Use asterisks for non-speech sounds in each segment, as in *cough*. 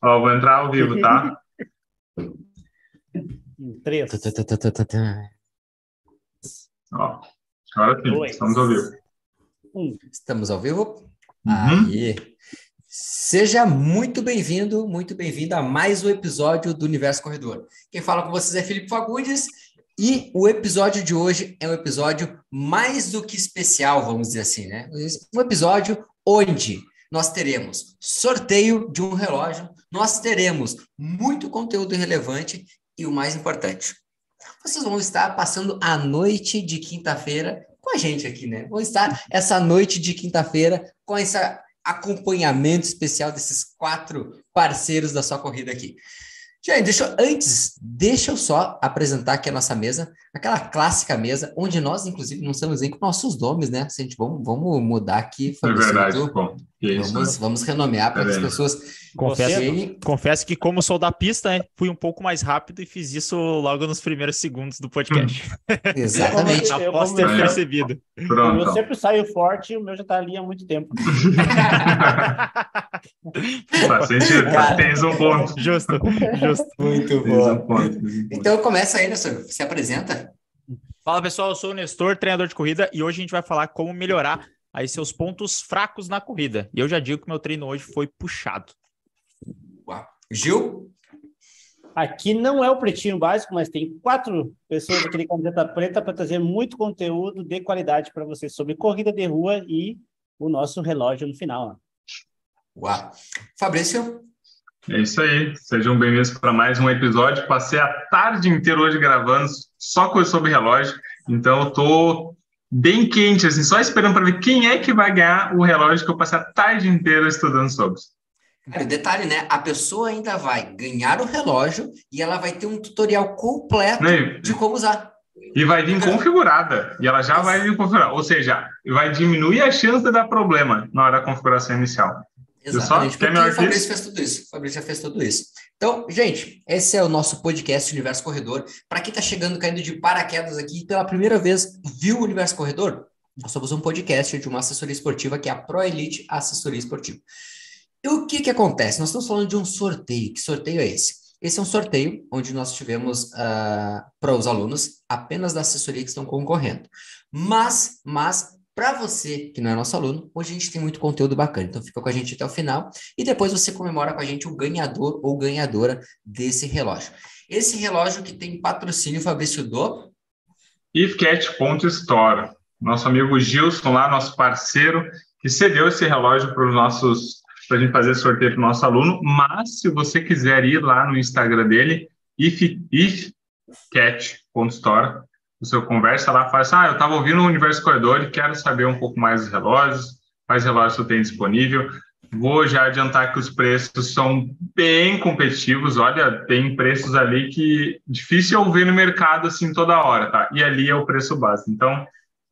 Ó, vou entrar ao vivo, tá? Três. Ó, agora sim, Dois. estamos ao vivo. Um. Estamos ao vivo? Uhum. Aí. Seja muito bem-vindo, muito bem-vindo a mais um episódio do Universo Corredor. Quem fala com vocês é Felipe Fagundes e o episódio de hoje é um episódio mais do que especial, vamos dizer assim, né? Um episódio onde nós teremos sorteio de um relógio, nós teremos muito conteúdo relevante e o mais importante, vocês vão estar passando a noite de quinta-feira com a gente aqui, né? Vão estar essa noite de quinta-feira com esse acompanhamento especial desses quatro parceiros da sua corrida aqui. Gente, deixa eu, antes, deixa eu só apresentar aqui a nossa mesa, aquela clássica mesa, onde nós, inclusive, não estamos nem com nossos nomes, né? Se a gente, vamos, vamos mudar aqui. É verdade, bom. Isso, Vamos, né? vamos renomear para que as vendo? pessoas Confesso, cheguem- confesso que, como sou da pista, né, fui um pouco mais rápido e fiz isso logo nos primeiros segundos do podcast. *laughs* Exatamente. Eu, Após ter percebido. Pronto. Eu sempre saio forte e o meu já tá ali há muito tempo. *laughs* Faz sentido, Cara. tens um ponto. Justo, justo. Muito bom. um ponto. Então começa aí, Nestor. Se apresenta. Fala pessoal, eu sou o Nestor, treinador de corrida, e hoje a gente vai falar como melhorar aí seus pontos fracos na corrida. E eu já digo que meu treino hoje foi puxado. Gil? Aqui não é o pretinho básico, mas tem quatro pessoas aqui de camiseta preta para trazer muito conteúdo de qualidade para vocês sobre corrida de rua e o nosso relógio no final. ó. Uau. Fabrício? É isso aí. Sejam bem-vindos para mais um episódio. Passei a tarde inteira hoje gravando só coisa sobre relógio. Então eu tô bem quente, assim, só esperando para ver quem é que vai ganhar o relógio que eu passei a tarde inteira estudando sobre. Cara, detalhe, né? A pessoa ainda vai ganhar o relógio e ela vai ter um tutorial completo Né? de como usar. E vai vir configurada. E ela já vai vir configurada. Ou seja, vai diminuir a chance de dar problema na hora da configuração inicial. Exatamente, melhor o Fabrício fez tudo isso. O Fabrício já fez tudo isso. Então, gente, esse é o nosso podcast Universo Corredor. Para quem está chegando, caindo de paraquedas aqui, pela primeira vez viu o Universo Corredor, nós somos um podcast de uma assessoria esportiva que é a Pro Elite Assessoria Esportiva. E o que que acontece? Nós estamos falando de um sorteio. Que sorteio é esse? Esse é um sorteio onde nós tivemos ah, para os alunos apenas da assessoria que estão concorrendo. Mas, mas para você que não é nosso aluno, hoje a gente tem muito conteúdo bacana. Então fica com a gente até o final e depois você comemora com a gente o ganhador ou ganhadora desse relógio. Esse relógio que tem patrocínio Fabrício do ifcat.store. Nosso amigo Gilson lá, nosso parceiro, que cedeu esse relógio para os nossos para a gente fazer sorteio para o nosso aluno, mas se você quiser ir lá no Instagram dele, if, você conversa lá, fala assim, ah, eu estava ouvindo o Universo Corredor e quero saber um pouco mais dos relógios, quais relógios você tem disponível. Vou já adiantar que os preços são bem competitivos, olha, tem preços ali que difícil eu ver no mercado assim toda hora, tá? E ali é o preço base. Então,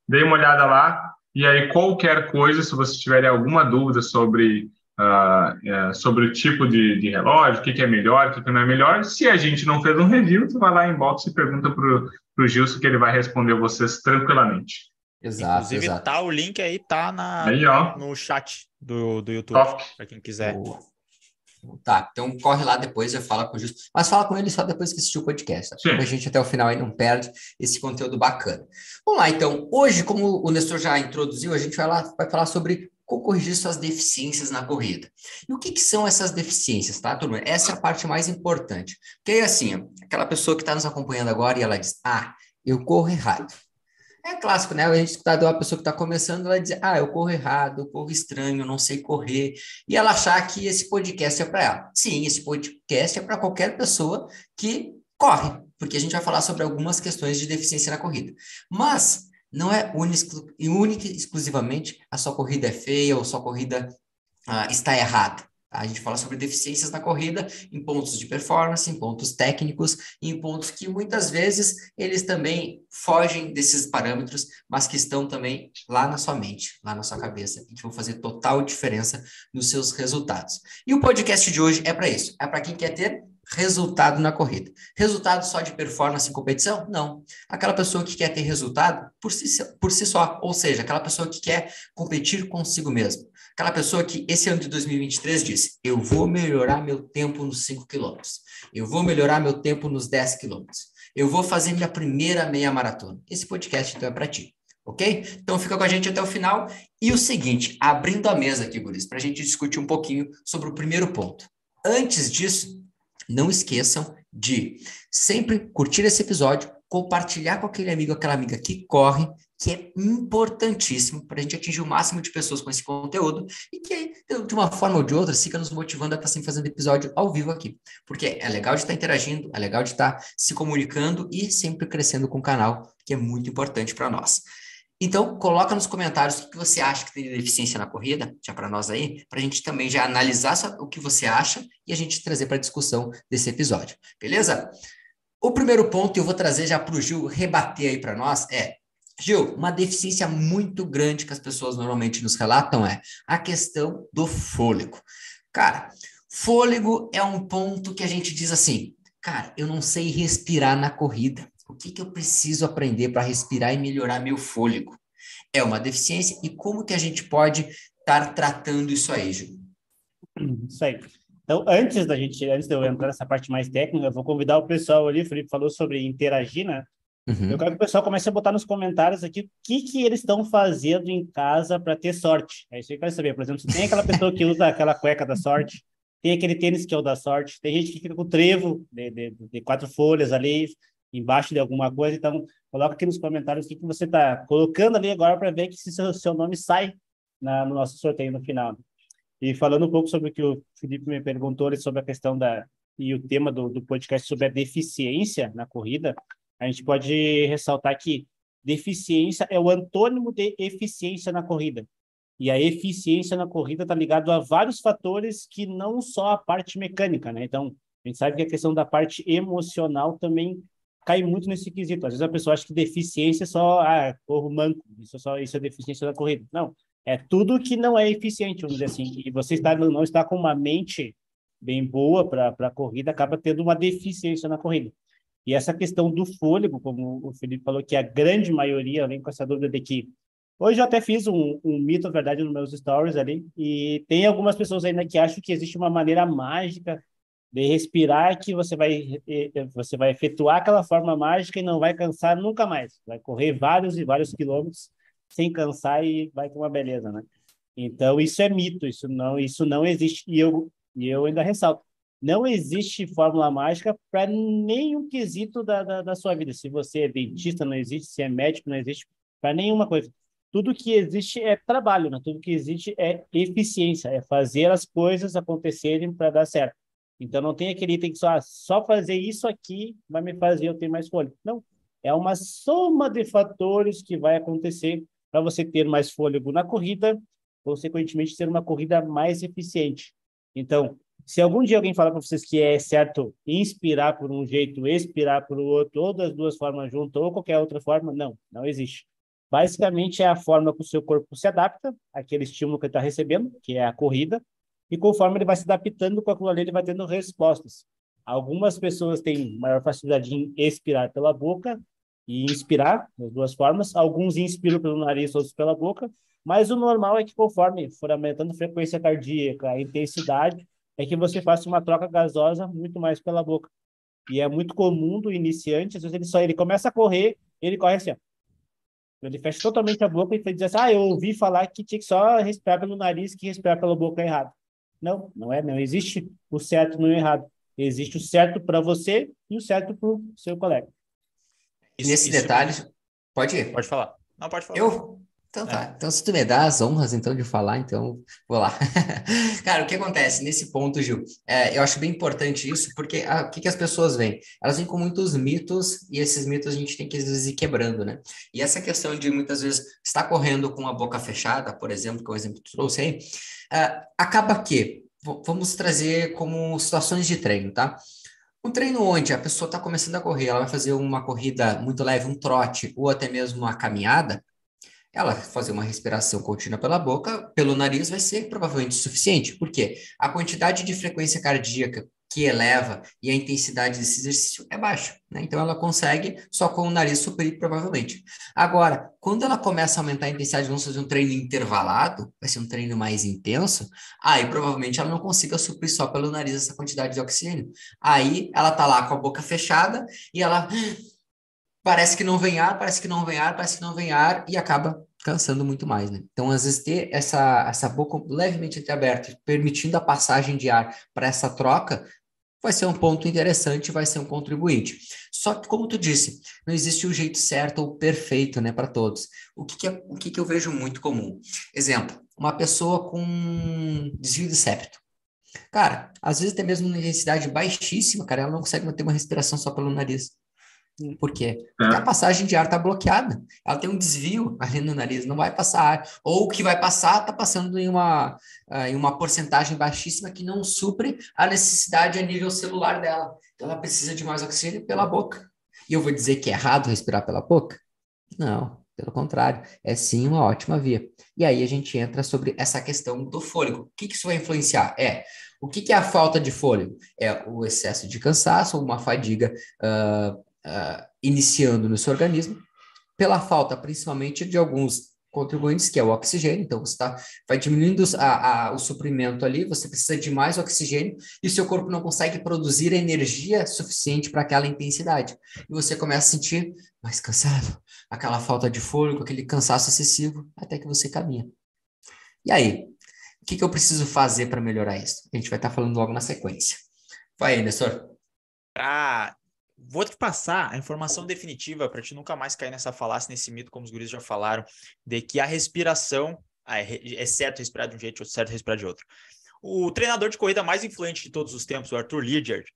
dê uma olhada lá e aí qualquer coisa, se você tiver alguma dúvida sobre eh, sobre o tipo de, de relógio, o que, que é melhor, o que, que não é melhor, se a gente não fez um review, tu vai lá em box e pergunta pro pro Gilson que ele vai responder vocês tranquilamente. Exato, Inclusive, exato. tá o link aí, tá na, Aí, no chat do, do YouTube, para quem quiser. Boa. Tá, então corre lá depois e fala com o Justo. Mas fala com ele só depois que assistiu o podcast. Tá? Pra gente até o final aí não perde esse conteúdo bacana. Vamos lá, então. Hoje, como o Nestor já introduziu, a gente vai lá vai falar sobre corrigir suas deficiências na corrida. E o que, que são essas deficiências, tá, turma? Essa é a parte mais importante. Porque assim, aquela pessoa que está nos acompanhando agora e ela diz: Ah, eu corro errado. É clássico, né? A gente está de uma pessoa que está começando, ela diz, ah, eu corro errado, eu corro estranho, eu não sei correr, e ela achar que esse podcast é para ela. Sim, esse podcast é para qualquer pessoa que corre, porque a gente vai falar sobre algumas questões de deficiência na corrida. Mas não é única e exclusivamente a sua corrida é feia ou sua corrida ah, está errada. tá? A gente fala sobre deficiências na corrida em pontos de performance, em pontos técnicos, em pontos que muitas vezes eles também fogem desses parâmetros, mas que estão também lá na sua mente, lá na sua cabeça, e que vão fazer total diferença nos seus resultados. E o podcast de hoje é para isso, é para quem quer ter resultado na corrida. Resultado só de performance em competição? Não. Aquela pessoa que quer ter resultado por si, por si só, ou seja, aquela pessoa que quer competir consigo mesmo. Aquela pessoa que esse ano de 2023 disse: Eu vou melhorar meu tempo nos 5 quilômetros. Eu vou melhorar meu tempo nos 10 quilômetros. Eu vou fazer minha primeira meia maratona. Esse podcast então é para ti. Ok? Então fica com a gente até o final. E o seguinte, abrindo a mesa aqui, Guris, para a gente discutir um pouquinho sobre o primeiro ponto. Antes disso, não esqueçam de sempre curtir esse episódio, compartilhar com aquele amigo, aquela amiga que corre, que é importantíssimo para a gente atingir o máximo de pessoas com esse conteúdo e que, de uma forma ou de outra, fica nos motivando a estar tá sempre fazendo episódio ao vivo aqui. Porque é legal de estar tá interagindo, é legal de estar tá se comunicando e sempre crescendo com o canal, que é muito importante para nós. Então, coloca nos comentários o que você acha que tem de deficiência na corrida, já para nós aí, para a gente também já analisar o que você acha e a gente trazer para a discussão desse episódio, beleza? O primeiro ponto, eu vou trazer já para o Gil rebater aí para nós, é Gil, uma deficiência muito grande que as pessoas normalmente nos relatam é a questão do fôlego. Cara, fôlego é um ponto que a gente diz assim, cara, eu não sei respirar na corrida. O que, que eu preciso aprender para respirar e melhorar meu fôlego? É uma deficiência e como que a gente pode estar tratando isso aí, Gil? Isso aí. Então, antes da gente, antes de eu entrar nessa parte mais técnica, eu vou convidar o pessoal ali, o Felipe falou sobre interagir, né? Uhum. Eu quero que o pessoal comece a botar nos comentários aqui o que, que eles estão fazendo em casa para ter sorte. É isso que eu quero saber. Por exemplo, se tem aquela pessoa que usa aquela cueca da sorte, tem aquele tênis que é o da sorte, tem gente que fica com trevo de, de, de quatro folhas ali, embaixo de alguma coisa. Então, coloca aqui nos comentários o que, você está colocando ali agora para ver que se seu, seu nome sai na, no nosso sorteio no final. E falando um pouco sobre o que o Felipe me perguntou sobre a questão da e o tema do, do podcast sobre a deficiência na corrida, a gente pode ressaltar que deficiência é o antônimo de eficiência na corrida. E a eficiência na corrida está ligado a vários fatores que não só a parte mecânica, né? Então, a gente sabe que a questão da parte emocional também cai muito nesse quesito. Às vezes a pessoa acha que deficiência é só, ah, corro manco, isso é só isso é deficiência da corrida. Não, é tudo que não é eficiente, vamos dizer assim. E você está, não está com uma mente bem boa para a corrida, acaba tendo uma deficiência na corrida. E essa questão do fôlego, como o Felipe falou, que a grande maioria vem com essa dúvida de que. Hoje eu até fiz um, um mito, verdade, nos meus stories ali, e tem algumas pessoas ainda que acham que existe uma maneira mágica de respirar que você vai você vai efetuar aquela forma mágica e não vai cansar nunca mais. Vai correr vários e vários quilômetros sem cansar e vai ter uma beleza, né? Então isso é mito, isso não isso não existe e eu e eu ainda ressalto não existe fórmula mágica para nenhum quesito da, da, da, sua vida. Se você é dentista, não existe. Se é médico, não existe. Para nenhuma coisa. Tudo que existe é trabalho, né? tudo que existe é eficiência, é fazer as coisas acontecerem para dar certo. Então, não tem aquele item que só, ah, só fazer isso aqui vai me fazer eu ter mais fôlego. Não. É uma soma de fatores que vai acontecer para você ter mais fôlego na corrida, consequentemente, ter uma corrida mais eficiente. Então, se algum dia alguém falar para vocês que é certo inspirar por um jeito, expirar por outro, ou das duas formas juntas, ou qualquer outra forma, não, não existe. Basicamente é a forma que o seu corpo se adapta àquele estímulo que ele está recebendo, que é a corrida, e conforme ele vai se adaptando com aquilo ali, ele vai tendo respostas. Algumas pessoas têm maior facilidade em expirar pela boca e inspirar, das duas formas. Alguns inspiram pelo nariz, outros pela boca. Mas o normal é que conforme for aumentando a frequência cardíaca, a intensidade, é que você faça uma troca gasosa muito mais pela boca. E é muito comum do iniciante, às vezes ele só ele começa a correr, ele corre assim, ó. Ele fecha totalmente a boca e diz assim: "Ah, eu ouvi falar que tinha que só respirar pelo nariz, que respirar pela boca é errado". Não, não é, não existe o certo no errado. Existe o certo para você e o certo para o seu colega. Isso, Nesse isso... detalhe, pode ir. Pode falar. Não, pode falar. Eu, então tá. É. Então, se tu me dá as honras, então, de falar, então, vou lá. *laughs* Cara, o que acontece nesse ponto, Gil? É, eu acho bem importante isso, porque a, o que, que as pessoas veem? Elas vêm com muitos mitos, e esses mitos a gente tem que, às vezes, ir quebrando, né? E essa questão de, muitas vezes, estar correndo com a boca fechada, por exemplo, que é o exemplo que tu trouxe aí, é, acaba que, vamos trazer como situações de treino, tá? Um treino onde a pessoa está começando a correr, ela vai fazer uma corrida muito leve, um trote, ou até mesmo uma caminhada, ela fazer uma respiração contínua pela boca, pelo nariz, vai ser provavelmente suficiente. Por quê? A quantidade de frequência cardíaca que eleva e a intensidade desse exercício é baixa. Né? Então, ela consegue só com o nariz superior, provavelmente. Agora, quando ela começa a aumentar a intensidade, vamos fazer um treino intervalado, vai ser um treino mais intenso, aí provavelmente ela não consiga suprir só pelo nariz essa quantidade de oxigênio. Aí ela tá lá com a boca fechada e ela *gasps* parece que não vem ar, parece que não vem ar, parece que não vem ar e acaba cansando muito mais, né? Então, às vezes, ter essa, essa boca levemente entreaberta, permitindo a passagem de ar para essa troca, vai ser um ponto interessante, vai ser um contribuinte. Só que, como tu disse, não existe o um jeito certo ou perfeito, né, para todos. O que, que é, o que, que eu vejo muito comum? Exemplo, uma pessoa com desvio de septo. Cara, às vezes até mesmo uma intensidade baixíssima, cara, ela não consegue manter uma respiração só pelo nariz. Por quê? Porque é. a passagem de ar está bloqueada. Ela tem um desvio ali no nariz, não vai passar ar. Ou o que vai passar está passando em uma, uh, em uma porcentagem baixíssima que não supre a necessidade a nível celular dela. Então ela precisa de mais oxigênio pela boca. E eu vou dizer que é errado respirar pela boca? Não, pelo contrário, é sim uma ótima via. E aí a gente entra sobre essa questão do fôlego. O que, que isso vai influenciar? É o que, que é a falta de fôlego? É o excesso de cansaço ou uma fadiga uh, uh, iniciando no seu organismo, pela falta principalmente de alguns contribuintes, que é o oxigênio, então você tá, vai diminuindo a, a, o suprimento ali, você precisa de mais oxigênio e seu corpo não consegue produzir energia suficiente para aquela intensidade. E você começa a sentir mais cansado, aquela falta de fôlego, aquele cansaço excessivo, até que você caminha. E aí, o que, que eu preciso fazer para melhorar isso? A gente vai estar tá falando logo na sequência. Vai aí, Nestor. Para vou te passar a informação definitiva para te nunca mais cair nessa falácia, nesse mito, como os guris já falaram, de que a respiração é, é certo respirar de um jeito, ou certo respirar de outro. O treinador de corrida mais influente de todos os tempos, o Arthur Lidiard,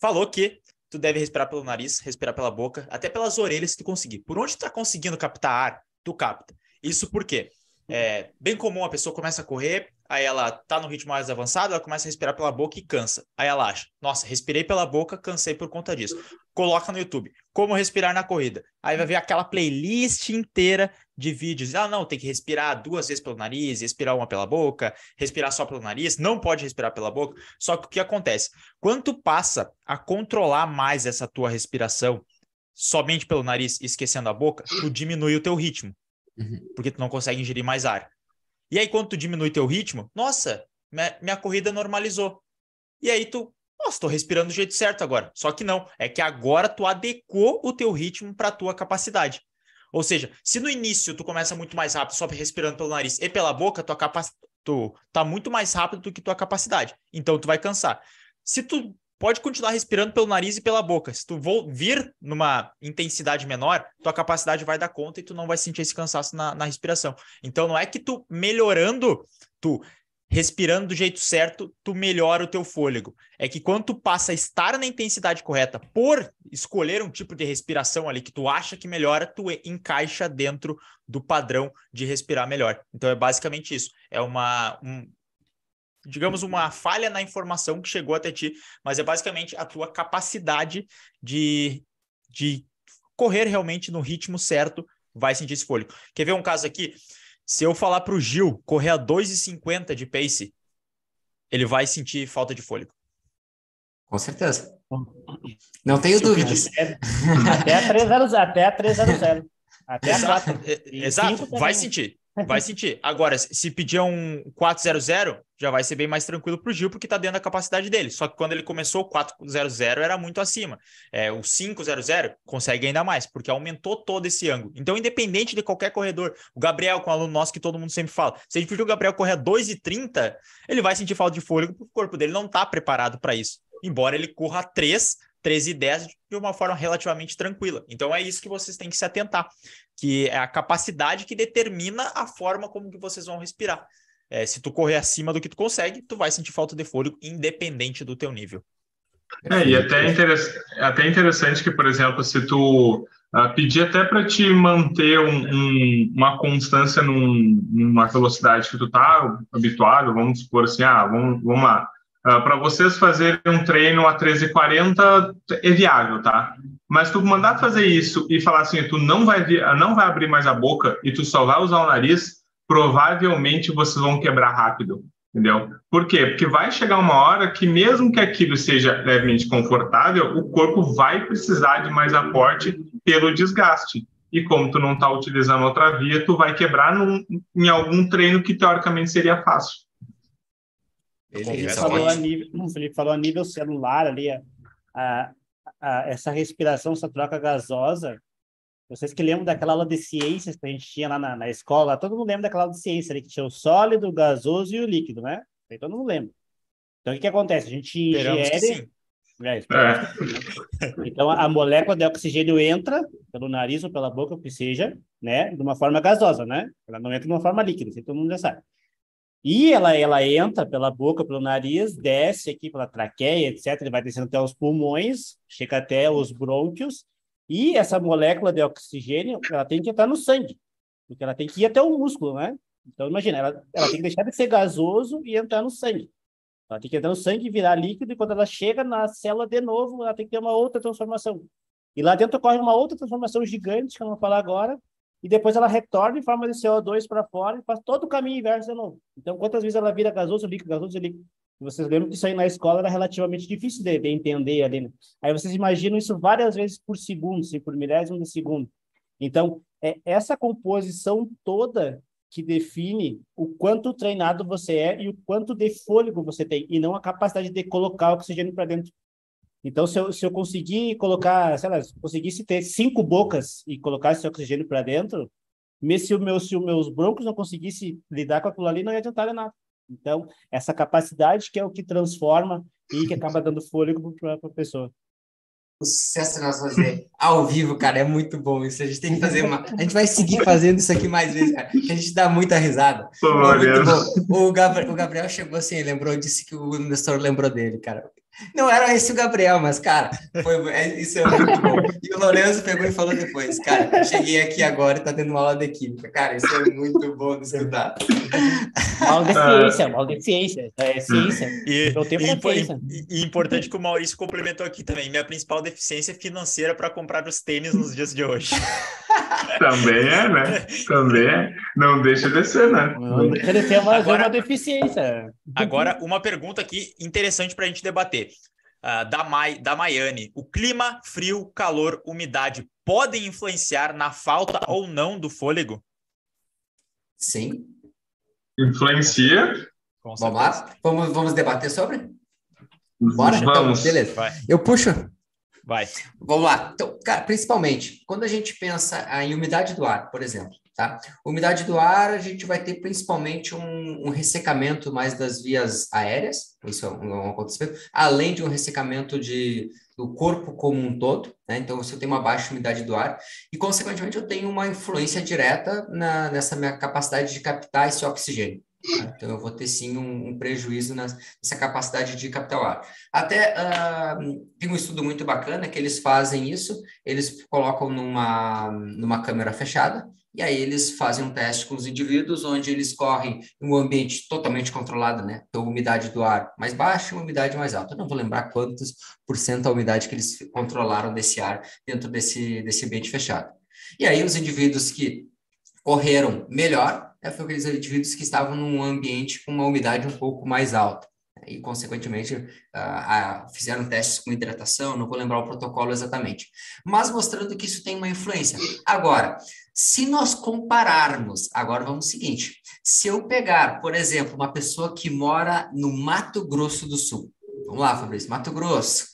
falou que tu deve respirar pelo nariz, respirar pela boca, até pelas orelhas se tu conseguir. Por onde tu tá conseguindo captar ar, tu capta. Isso por quê? É bem comum a pessoa começa a correr, aí ela tá no ritmo mais avançado, ela começa a respirar pela boca e cansa. Aí ela acha, nossa, respirei pela boca, cansei por conta disso. Coloca no YouTube, como respirar na corrida. Aí vai ver aquela playlist inteira de vídeos. Ah, não, tem que respirar duas vezes pelo nariz, respirar uma pela boca, respirar só pelo nariz, não pode respirar pela boca. Só que o que acontece? Quando tu passa a controlar mais essa tua respiração somente pelo nariz, esquecendo a boca, tu diminui o teu ritmo. Uhum. Porque tu não consegue ingerir mais ar. E aí, quando tu diminui teu ritmo, nossa, minha, corrida normalizou. E aí tu, nossa, tô respirando do jeito certo agora. Só que não, é que agora tu adequou o teu ritmo para tua capacidade. Ou seja, se no início tu começa muito mais rápido, só respirando pelo nariz e pela boca, tua capac... tu tá muito mais rápido do que tua capacidade. Então tu vai cansar. Se tu pode continuar respirando pelo nariz e pela boca. Se tu vir numa intensidade menor, tua capacidade vai dar conta e tu não vai sentir esse cansaço na, na respiração. Então não é que tu melhorando, tu respirando do jeito certo, tu melhora o teu fôlego. É que quando tu passa a estar na intensidade correta por escolher um tipo de respiração ali que tu acha que melhora, tu encaixa dentro do padrão de respirar melhor. Então é basicamente isso. É uma, um, digamos, uma falha na informação que chegou até ti, mas é basicamente a tua capacidade de, de correr realmente no ritmo certo, vai sentir esse fôlego. Quer ver um caso aqui? Se eu falar para o Gil correr a 2,50 de pace, ele vai sentir falta de fôlego. Com certeza. Não tenho dúvidas. Até a 300, até a 300. *laughs* Até Exato, a Exato. vai sentir. Vai sentir. Agora, se pedir um 400, já vai ser bem mais tranquilo para o Gil, porque está dentro da capacidade dele. Só que quando ele começou, o 400 era muito acima. É, o 500 consegue ainda mais, porque aumentou todo esse ângulo. Então, independente de qualquer corredor, o Gabriel, com aluno nosso que todo mundo sempre fala, se a gente pedir o Gabriel correr a 2,30, ele vai sentir falta de fôlego, porque o corpo dele não está preparado para isso. Embora ele corra a 3, 13 e 10 de uma forma relativamente tranquila. Então é isso que vocês têm que se atentar, que é a capacidade que determina a forma como que vocês vão respirar. É, se tu correr acima do que tu consegue, tu vai sentir falta de fôlego, independente do teu nível. É, e até, é até interessante que, por exemplo, se tu uh, pedir até para te manter um, um, uma constância num, numa velocidade que tu tá habituado, vamos supor assim, ah, vamos, vamos lá, Uh, para vocês fazerem um treino a 13h40 é viável, tá? Mas tu mandar fazer isso e falar assim, tu não vai, não vai abrir mais a boca e tu só vai usar o nariz, provavelmente vocês vão quebrar rápido. Entendeu? Por quê? Porque vai chegar uma hora que, mesmo que aquilo seja levemente confortável, o corpo vai precisar de mais aporte pelo desgaste. E como tu não está utilizando outra via, tu vai quebrar num, em algum treino que teoricamente seria fácil. Ele, falou a nível, Felipe falou a nível celular ali, a, a, a, essa respiração, essa troca gasosa. Vocês que lembram daquela aula de ciências que a gente tinha lá na, na escola, todo mundo lembra daquela aula de ciência ali, que tinha o sólido, o gasoso e o líquido, né? Aí todo mundo lembra. Então, o que, que acontece? A gente ingere... É, é. Então, a molécula de oxigênio entra pelo nariz ou pela boca, o que seja, né? De uma forma gasosa, né? Ela não entra de uma forma líquida, isso todo mundo já sabe. E ela, ela entra pela boca, pelo nariz, desce aqui pela traqueia, etc. Ele vai descendo até os pulmões, chega até os brônquios. E essa molécula de oxigênio, ela tem que entrar no sangue, porque ela tem que ir até o músculo, né? Então, imagina, ela, ela tem que deixar de ser gasoso e entrar no sangue. Ela tem que entrar no sangue e virar líquido, e quando ela chega na célula de novo, ela tem que ter uma outra transformação. E lá dentro ocorre uma outra transformação gigante, que eu não vou falar agora, e depois ela retorna em forma de CO2 para fora e faz todo o caminho inverso de novo. Então, quantas vezes ela vira gasoso, líquido, gasoso, líquido? Vocês lembram que isso aí na escola era relativamente difícil de, de entender ali, né? Aí vocês imaginam isso várias vezes por segundo, assim, por milésimo de segundo. Então, é essa composição toda que define o quanto treinado você é e o quanto de fôlego você tem, e não a capacidade de colocar oxigênio para dentro. Então, se eu, se eu conseguir colocar, sei lá, se eu conseguisse ter cinco bocas e colocar esse oxigênio para dentro, se, o meu, se os meus broncos não conseguissem lidar com aquilo ali, não ia adiantar nada. Então, essa capacidade que é o que transforma e que acaba dando fôlego para a pessoa. O sucesso que nós fazer ao vivo, cara, é muito bom isso. A gente tem que fazer uma. A gente vai seguir fazendo isso aqui mais vezes, cara. Que a gente dá muita risada. Pô, é muito bom. O, Gabriel, o Gabriel chegou assim, lembrou, disse que o Nestor lembrou dele, cara. Não era esse o Gabriel, mas, cara, foi, é, isso é muito bom. E o Lourenço pegou e falou depois, cara, cheguei aqui agora e tá tendo uma aula de química. Cara, isso é muito bom de escutar. Aula de ciência, aula de ciência. É ciência. E, e, e, importante que o Maurício complementou aqui também. Minha principal deficiência é financeira para comprar os tênis nos dias de hoje. Também é, né? Também é. Não deixa de ser, né? Não deixa de ser mais agora, uma deficiência. Agora, uma pergunta aqui interessante para a gente debater. Uh, da, Mai, da Maiane, o clima, frio, calor, umidade podem influenciar na falta ou não do fôlego? Sim. Influencia. Vamos lá? Vamos, vamos debater sobre? Bora? Então, vamos. Então, beleza. Vai. Eu puxo. Vai. Vamos lá. Então, cara, principalmente, quando a gente pensa em umidade do ar, por exemplo, tá? Umidade do ar, a gente vai ter principalmente um, um ressecamento mais das vias aéreas, isso é um, acontecimento, além de um ressecamento de, do corpo como um todo, né? Então, você tem uma baixa umidade do ar e, consequentemente, eu tenho uma influência direta na, nessa minha capacidade de captar esse oxigênio. Tá? Então, eu vou ter sim um, um, prejuízo nessa capacidade de captar o ar. Até uh, tem um estudo muito bacana que eles fazem isso, eles colocam numa, numa câmera fechada, e aí eles fazem um teste com os indivíduos, onde eles correm em um ambiente totalmente controlado, né? Então, umidade do ar mais baixa e umidade mais alta. Eu não vou lembrar quantos por cento a umidade que eles controlaram desse ar dentro desse, desse ambiente fechado. E aí, os indivíduos que correram melhor é, foi aqueles indivíduos que estavam num ambiente com uma umidade um pouco mais alta. E, consequentemente, uh, uh, fizeram testes com hidratação, não vou lembrar o protocolo exatamente. Mas mostrando que isso tem uma influência. Agora, se nós compararmos, agora vamos ao seguinte: se eu pegar, por exemplo, uma pessoa que mora no Mato Grosso do Sul, vamos lá, Fabrício, Mato Grosso,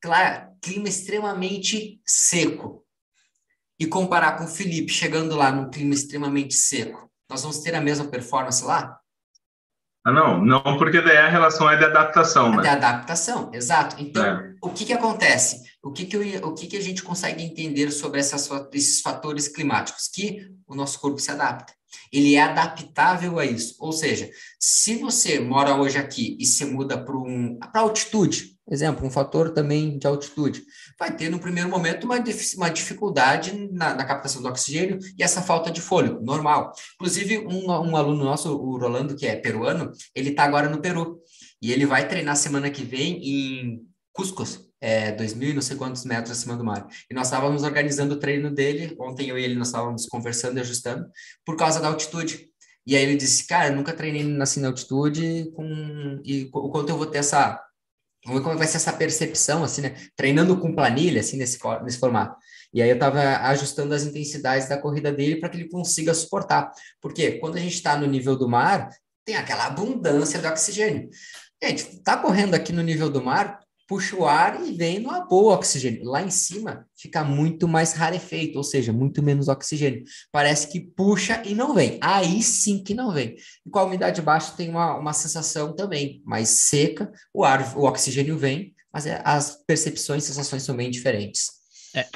claro, clima extremamente seco, e comparar com o Felipe chegando lá num clima extremamente seco, nós vamos ter a mesma performance lá? Ah, não, não, porque daí a relação é de adaptação, é né? De adaptação, exato. Então, é. o que que acontece? O que que, eu, o que que a gente consegue entender sobre essas, esses fatores climáticos? Que o nosso corpo se adapta. Ele é adaptável a isso. Ou seja, se você mora hoje aqui e se muda para um, altitude, Exemplo, um fator também de altitude. Vai ter, no primeiro momento, uma, uma dificuldade na, na, captação do oxigênio e essa falta de fôlego, normal. Inclusive, um, um aluno nosso, o Rolando, que é peruano, ele está agora no Peru. E ele vai treinar semana que vem em Cuscos, é, dois mil e não sei quantos metros acima do mar. E nós estávamos organizando o treino dele, ontem eu e ele nós estávamos conversando e ajustando, por causa da altitude. E aí ele disse, cara, nunca treinei assim na altitude com... e o quanto eu vou ter essa... Como vai ser essa percepção, assim, né? Treinando com planilha, assim, nesse, nesse formato. E aí eu estava ajustando as intensidades da corrida dele para que ele consiga suportar. Porque quando a gente está no nível do mar, tem aquela abundância de oxigênio. Gente, tá correndo aqui no nível do mar, puxa o ar e vem numa boa oxigênio. Lá em cima fica muito mais rarefeito, ou seja, muito menos oxigênio. Parece que puxa e não vem. Aí sim que não vem. E com a umidade baixa tem uma, uma sensação também mais seca, o ar, o oxigênio vem, mas é, as percepções, sensações são bem diferentes. É,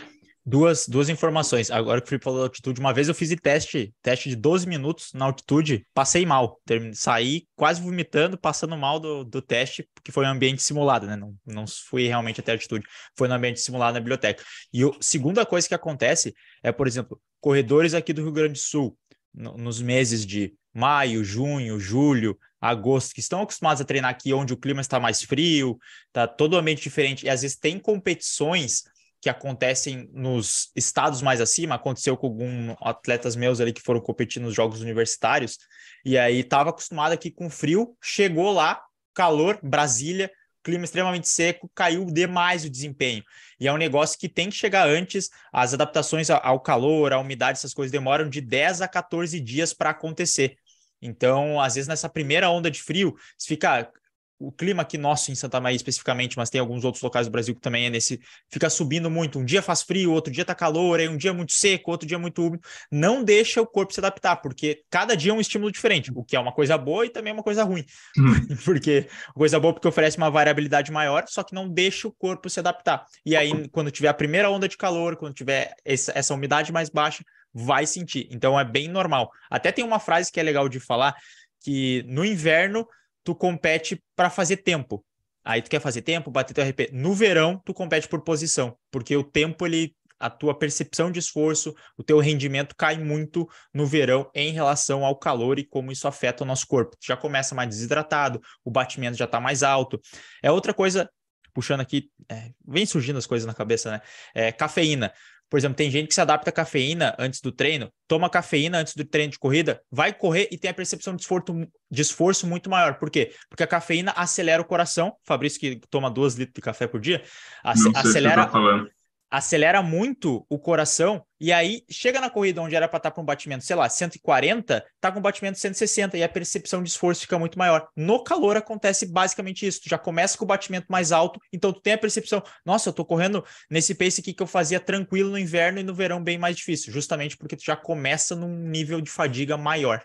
duas, duas informações. Agora que o Felipe falou da altitude, uma vez eu fiz teste, teste de 12 minutos na altitude, passei mal. Terminei, saí quase vomitando, passando mal do, do teste, porque foi um ambiente simulado, né? Não, não fui realmente até a altitude, foi no ambiente simulado na biblioteca. E a segunda coisa que acontece é, por exemplo, corredores aqui do Rio Grande do Sul, no, nos meses de maio, junho, julho, agosto, que estão acostumados a treinar aqui onde o clima está mais frio, tá todo ambiente diferente, e às vezes tem competições que acontecem nos estados mais acima, aconteceu com alguns atletas meus ali que foram competir nos jogos universitários, e aí estava acostumado aqui com frio, chegou lá, calor, Brasília, clima extremamente seco, caiu demais o desempenho. E é um negócio que tem que chegar antes, as adaptações ao calor, à umidade, essas coisas demoram de 10 a 14 dias para acontecer. Então, às vezes, nessa primeira onda de frio, fica o clima aqui nosso em Santa Maria especificamente, mas tem alguns outros locais do Brasil que também é nesse, fica subindo muito. Um dia faz frio, outro dia tá calor, aí um dia muito seco, outro dia muito úmido. Não deixa o corpo se adaptar, porque cada dia é um estímulo diferente, o que é uma coisa boa e também é uma coisa ruim. Hum. *laughs* porque coisa boa porque oferece uma variabilidade maior, só que não deixa o corpo se adaptar. E aí, quando tiver a primeira onda de calor, quando tiver essa, essa umidade mais baixa, vai sentir. Então é bem normal. Até tem uma frase que é legal de falar que no inverno tu compete para fazer tempo. Aí tu quer fazer tempo, bater teu RP. No verão, tu compete por posição, porque o tempo, ele, a tua percepção de esforço, o teu rendimento cai muito no verão em relação ao calor e como isso afeta o nosso corpo. Tu já começa mais desidratado, o batimento já está mais alto. É outra coisa, puxando aqui, é, vem surgindo as coisas na cabeça, né? É, cafeína. Por exemplo, tem gente que se adapta à cafeína antes do treino, toma cafeína antes do treino de corrida, vai correr e tem a percepção de esforço, de esforço muito maior. Por quê? Porque a cafeína acelera o coração. Fabrício, que toma duas litros de café por dia, acelera, tá acelera muito o coração e aí chega na corrida onde era para estar tá com um batimento, sei lá, 140, tá com um batimento 160 e a percepção de esforço fica muito maior. No calor acontece basicamente isso, tu já começa com o batimento mais alto, então tu tem a percepção, nossa, eu tô correndo nesse pace aqui que eu fazia tranquilo no inverno e no verão bem mais difícil, justamente porque tu já começa num nível de fadiga maior.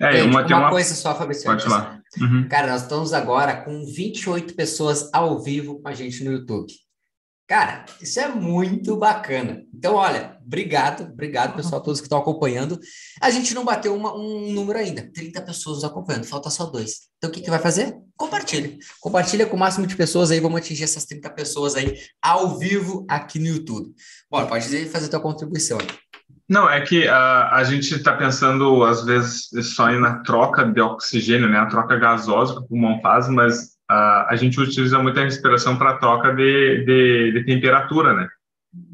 É, uma, uma, uma coisa só, Fabrício. Pode falar. Uhum. Cara, nós estamos agora com 28 pessoas ao vivo com a gente no YouTube. Cara, isso é muito bacana. Então, olha, obrigado, obrigado, pessoal, todos que estão acompanhando. A gente não bateu uma, um número ainda, 30 pessoas acompanhando, falta só dois. Então, o que, que vai fazer? Compartilha. Compartilha com o máximo de pessoas aí, vamos atingir essas 30 pessoas aí ao vivo aqui no YouTube. Bora, pode fazer a tua contribuição aí. Não, é que uh, a gente está pensando, às vezes, só na troca de oxigênio, né? A troca gasosa que o pulmão faz, mas a gente utiliza muito a respiração para troca de, de, de, temperatura, né?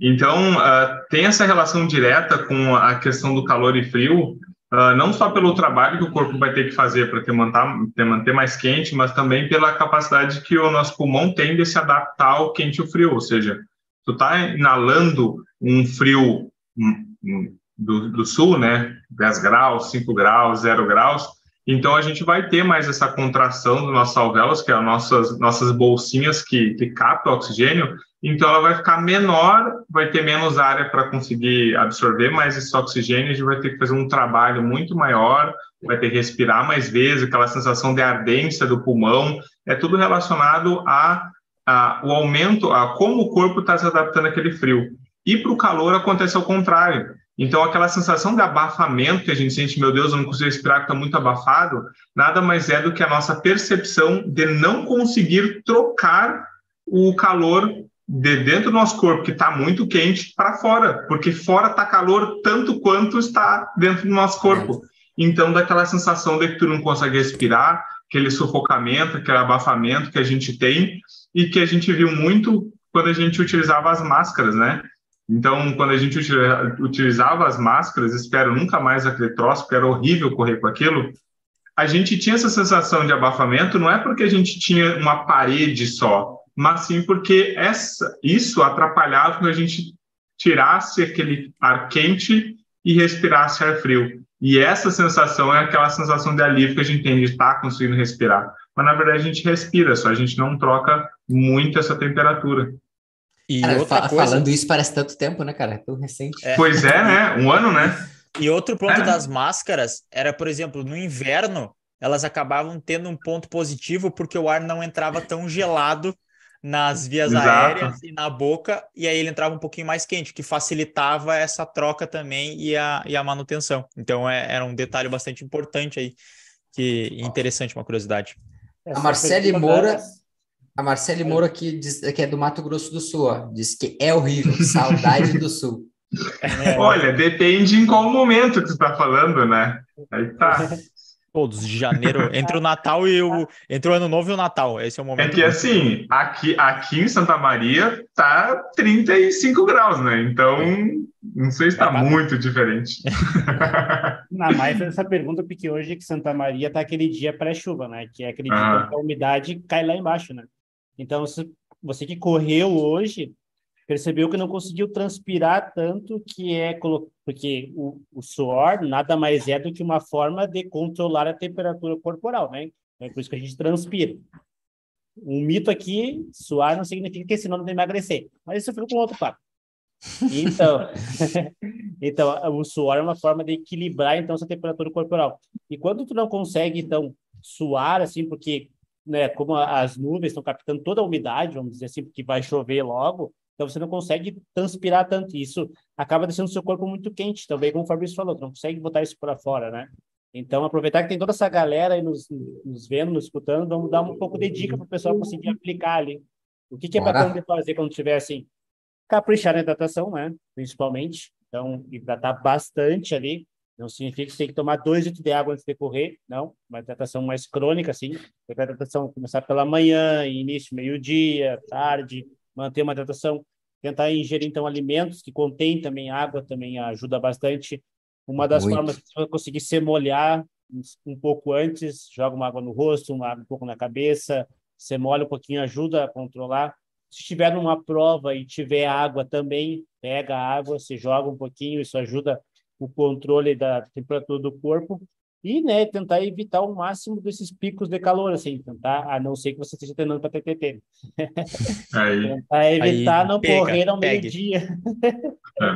Então, uh, tem essa relação direta com a questão do calor e frio, uh, não só pelo trabalho que o corpo vai ter que fazer para te manter, manter mais quente, mas também pela capacidade que o nosso pulmão tem de se adaptar ao quente e o frio. Ou seja, tu tá inalando um frio hum, hum, do, do sul, né? 10 graus, 5 graus, 0 graus, então, a gente vai ter mais essa contração das nossas alvéolas, que é as nossas, nossas bolsinhas que, que captam oxigênio. Então, ela vai ficar menor, vai ter menos área para conseguir absorver mais esse oxigênio. A gente vai ter que fazer um trabalho muito maior, vai ter que respirar mais vezes, aquela sensação de ardência do pulmão. É tudo relacionado a, a o aumento, a como o corpo está se adaptando àquele frio. E para o calor acontece ao contrário. Então, aquela sensação de abafamento que a gente sente, meu Deus, eu não consigo respirar, está muito abafado, nada mais é do que a nossa percepção de não conseguir trocar o calor de dentro do nosso corpo, que está muito quente, para fora, porque fora está calor tanto quanto está dentro do nosso corpo. Então, daquela sensação de que tu não consegue respirar, aquele sufocamento, aquele abafamento que a gente tem e que a gente viu muito quando a gente utilizava as máscaras, né? Então, quando a gente utilizava as máscaras, espero nunca mais aquele troço, porque era horrível correr com aquilo, a gente tinha essa sensação de abafamento, não é porque a gente tinha uma parede só, mas sim porque essa, isso atrapalhava que a gente tirasse aquele ar quente e respirasse ar frio. E essa sensação é aquela sensação de alívio que a gente tem de estar conseguindo respirar. Mas na verdade a gente respira, só a gente não troca muito essa temperatura. E cara, outra fa coisa... falando isso parece tanto tempo, né, cara? É tão recente. É. Pois é, né? Um ano, né? E outro ponto é. das máscaras era, por exemplo, no inverno, elas acabavam tendo um ponto positivo porque o ar não entrava tão gelado nas vias Exato. aéreas e na boca, e aí ele entrava um pouquinho mais quente, que facilitava essa troca também e a, e a manutenção. Então é, era um detalhe bastante importante aí, que interessante, uma curiosidade. A Marcele Moura, a Marcele Moura que, diz, que é do Mato Grosso do Sul, ó, diz que é horrível, *laughs* saudade do Sul. É. Olha, depende em qual momento que você está falando, né? Aí tá. Todos de janeiro, entre o Natal e o. Entre o Ano Novo e o Natal. Esse é o momento. É que assim, aqui, aqui em Santa Maria tá 35 graus, né? Então, não sei se está é, muito diferente. *laughs* Na mais essa pergunta, porque hoje que Santa Maria tá aquele dia pré-chuva, né? Que é aquele dia ah. que a umidade cai lá embaixo, né? Então, você que correu hoje, percebeu que não conseguiu transpirar tanto que é porque o, o, suor nada mais é do que uma forma de controlar a temperatura corporal, né? É por isso que a gente transpira. Um mito aqui, suar não significa que é sinônimo de emagrecer, mas isso fica com outro papo. Então, *laughs* então, o suor é uma forma de equilibrar então essa temperatura corporal. E quando tu não consegue então suar assim, porque né, como as nuvens estão captando toda a umidade, vamos dizer assim, porque vai chover logo, então você não consegue transpirar tanto. Isso acaba deixando o seu corpo muito quente, também como o Fabrício falou, não consegue botar isso para fora, né? Então, aproveitar que tem toda essa galera aí nos, nos vendo, nos escutando, vamos dar um pouco de dica para o pessoal conseguir aplicar ali. O que, que é bacana de fazer quando tiver assim? Caprichar na hidratação, né? Principalmente. Então, hidratar bastante ali. Não significa que você tem que tomar dois litros de água antes de correr, não. Uma hidratação mais crônica, assim. A hidratação começar pela manhã, início, meio-dia, tarde, manter uma hidratação, tentar ingerir então alimentos que contêm também água também ajuda bastante. Uma das Muito. formas que você conseguir se molhar um pouco antes, joga uma água no rosto, uma água um pouco na cabeça, você molha um pouquinho, ajuda a controlar. Se estiver numa prova e tiver água também, pega a água, se joga um pouquinho, isso ajuda o controle da temperatura do corpo e né, tentar evitar o máximo desses picos de calor, assim, tentar, a não ser que você esteja treinando para TTT. *laughs* Aí. tentar evitar Aí, não pega, correr ao meio-dia. É.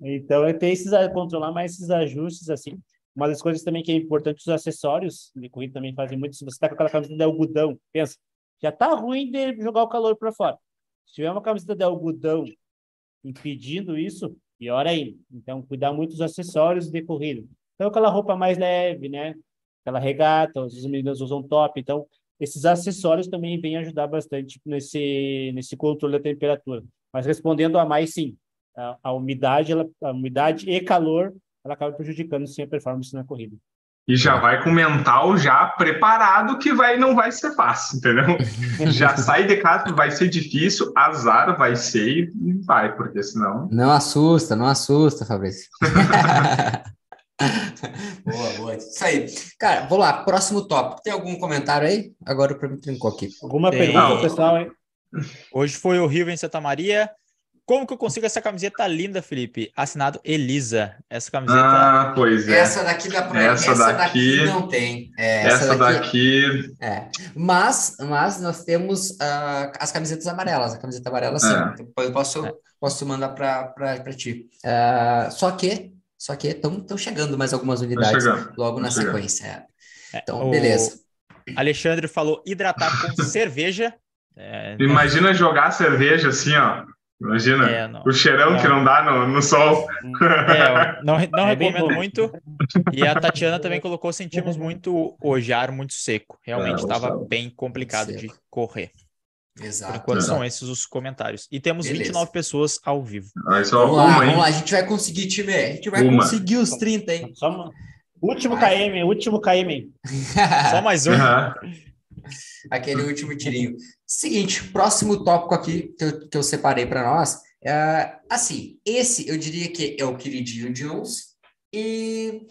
*laughs* então, é ter esses, controlar mais esses ajustes, assim. Uma das coisas também que é importante, os acessórios de corrida também fazem muito. Se você está com aquela camiseta de algodão, pensa, já tá ruim de jogar o calor para fora. Se tiver uma camiseta de algodão impedindo isso, pior ainda. Então, cuidar muito dos acessórios de corrida. Então, aquela roupa mais leve, né? Aquela regata, os meninos usam top. Então, esses acessórios também vêm ajudar bastante nesse, nesse controle da temperatura. Mas respondendo a mais, sim. A, a umidade, ela, a umidade e calor, ela acaba prejudicando sim a performance na corrida. E já vai com o mental já preparado que vai não vai ser fácil, entendeu? *laughs* já sai de casa, vai ser difícil, azar vai ser e vai, porque senão. Não assusta, não assusta, Fabrício. *laughs* *laughs* boa, boa. Isso aí. Cara, vou lá, próximo tópico. Tem algum comentário aí? Agora para mim trincou aqui. Alguma Tem. pergunta, pessoal, hein? Hoje foi horrível em Santa Maria. Como que eu consigo essa camiseta linda, Felipe? Assinado Elisa. Essa camiseta. Ah, pois é. Essa daqui dá pra essa, essa daqui... daqui não tem. É, essa, essa daqui. daqui... É. Mas, mas nós temos uh, as camisetas amarelas. A camiseta amarela, sim. É. Eu posso, é. posso mandar para ti. Uh, só que só que estão chegando mais algumas unidades logo na sequência. É. Então, beleza. Alexandre falou hidratar com *laughs* cerveja. É, Imagina jogar cerveja assim, ó. Imagina é, não, o cheirão que não dá no, no sol. É, não não é recomendo muito. E a Tatiana também colocou: sentimos muito hoje, ar muito seco. Realmente estava é, bem complicado de correr. Exato. Por enquanto exato. são esses os comentários. E temos Beleza. 29 pessoas ao vivo. vamos, lá, uma, vamos lá, a gente vai conseguir ver. A gente vai uma. conseguir os 30, hein? Só uma... Último. KM, último KM. *laughs* *laughs* Só mais um. Uhum. Aquele último tirinho. Seguinte, próximo tópico aqui que eu, que eu separei para nós Uh, assim, esse eu diria que é o queridinho de uns e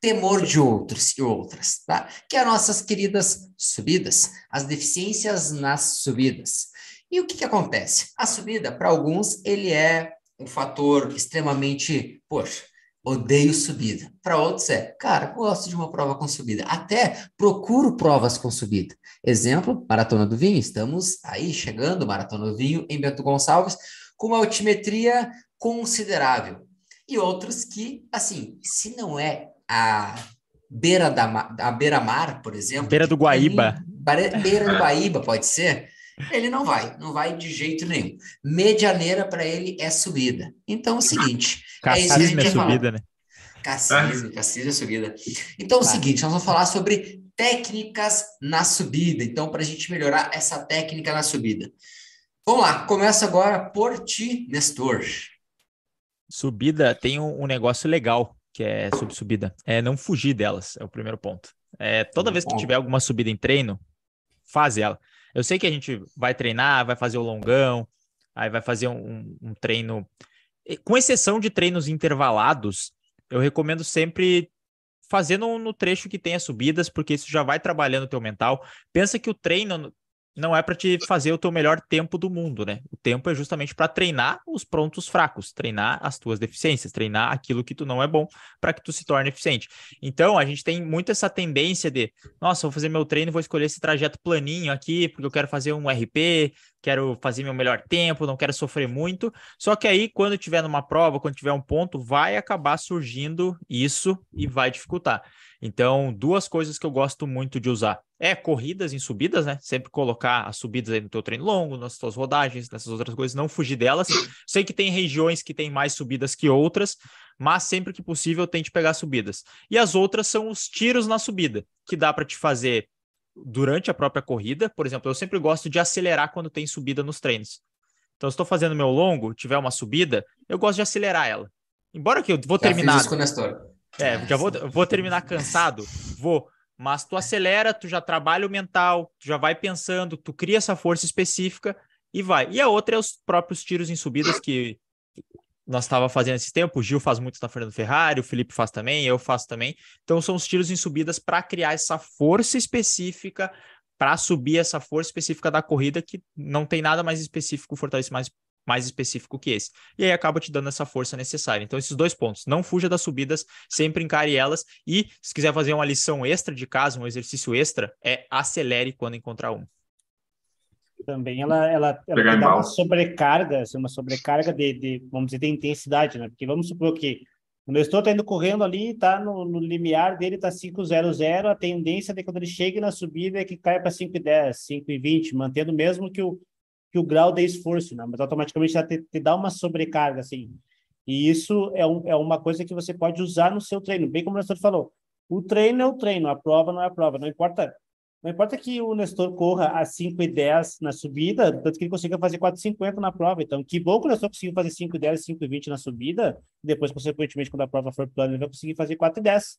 temor de outros e outras, tá? Que é as nossas queridas subidas, as deficiências nas subidas. E o que, que acontece? A subida, para alguns, ele é um fator extremamente, poxa, odeio subida. Para outros é, cara, gosto de uma prova com subida. Até procuro provas com subida. Exemplo, Maratona do Vinho. Estamos aí chegando, Maratona do Vinho, em Bento Gonçalves, com uma altimetria considerável. E outros que, assim, se não é a beira da a beira-mar, por exemplo. Beira do Guaíba. Mim, beira do Guaíba, pode ser. Ele não vai, não vai de jeito nenhum. Medianeira para ele é subida. Então é o seguinte. Cassismo é, é subida, né? Cassismo, cassismo é subida. Então é o seguinte, nós vamos falar sobre técnicas na subida. Então, para a gente melhorar essa técnica na subida. Vamos lá, começa agora por ti, Nestor. Subida tem um, um negócio legal que é sobre subida. É não fugir delas, é o primeiro ponto. É, toda vez que tiver alguma subida em treino, faz ela. Eu sei que a gente vai treinar, vai fazer o longão, aí vai fazer um, um treino. Com exceção de treinos intervalados, eu recomendo sempre fazer no, no, trecho que tenha subidas, porque isso já vai trabalhando o teu mental. Pensa que o treino não é para te fazer o teu melhor tempo do mundo, né? O tempo é justamente para treinar os prontos fracos, treinar as tuas deficiências, treinar aquilo que tu não é bom para que tu se torne eficiente. Então, a gente tem muito essa tendência de, nossa, vou fazer meu treino, vou escolher esse trajeto planinho aqui, porque eu quero fazer um RP, quero fazer meu melhor tempo, não quero sofrer muito. Só que aí, quando tiver numa prova, quando tiver um ponto, vai acabar surgindo isso e vai dificultar. Então, duas coisas que eu gosto muito de usar é corridas em subidas, né? Sempre colocar as subidas aí no teu treino longo, nas tuas rodagens, nessas outras coisas, não fugir delas. Sei que tem regiões que tem mais subidas que outras, mas sempre que possível tente pegar subidas. E as outras são os tiros na subida, que dá para te fazer durante a própria corrida. Por exemplo, eu sempre gosto de acelerar quando tem subida nos treinos. Então, se estou fazendo meu longo, tiver uma subida, eu gosto de acelerar ela. Embora que eu vou já terminar. Fiz isso com Nestor. É, já vou, vou terminar cansado, vou. Mas tu acelera, tu já trabalha o mental, tu já vai pensando, tu cria essa força específica e vai. E a outra é os próprios tiros em subidas que nós estava fazendo esse tempo. O Gil faz muito na Fernando Ferrari, o Felipe faz também, eu faço também. Então são os tiros em subidas para criar essa força específica para subir essa força específica da corrida que não tem nada mais específico, fortalece mais mais específico que esse. E aí acaba te dando essa força necessária. Então, esses dois pontos. Não fuja das subidas, sempre encare elas. E se quiser fazer uma lição extra de casa, um exercício extra, é acelere quando encontrar um. Também ela, ela, ela dá uma sobrecarga, assim, uma sobrecarga de, de, vamos dizer, de intensidade, né? Porque vamos supor que o Nestor está indo correndo ali, está no, no, limiar dele, está 5,00, a tendência de quando ele chega na subida é que caia para 5,10, 5,20, mantendo mesmo que o, que o grau de esforço, né? mas automaticamente já te, te, dá uma sobrecarga, assim. E isso é, um, é uma coisa que você pode usar no seu treino, bem como o Nestor falou. O treino é o treino, a prova não é a prova. Não importa não importa que o Nestor corra a 5 e 10 na subida, tanto que ele consiga fazer 4,50 na prova. Então, que bom que o Nestor conseguiu fazer 5 e 10, 5 e 20 na subida, depois, consequentemente, quando a prova for plana, ele vai conseguir fazer 4 e 10.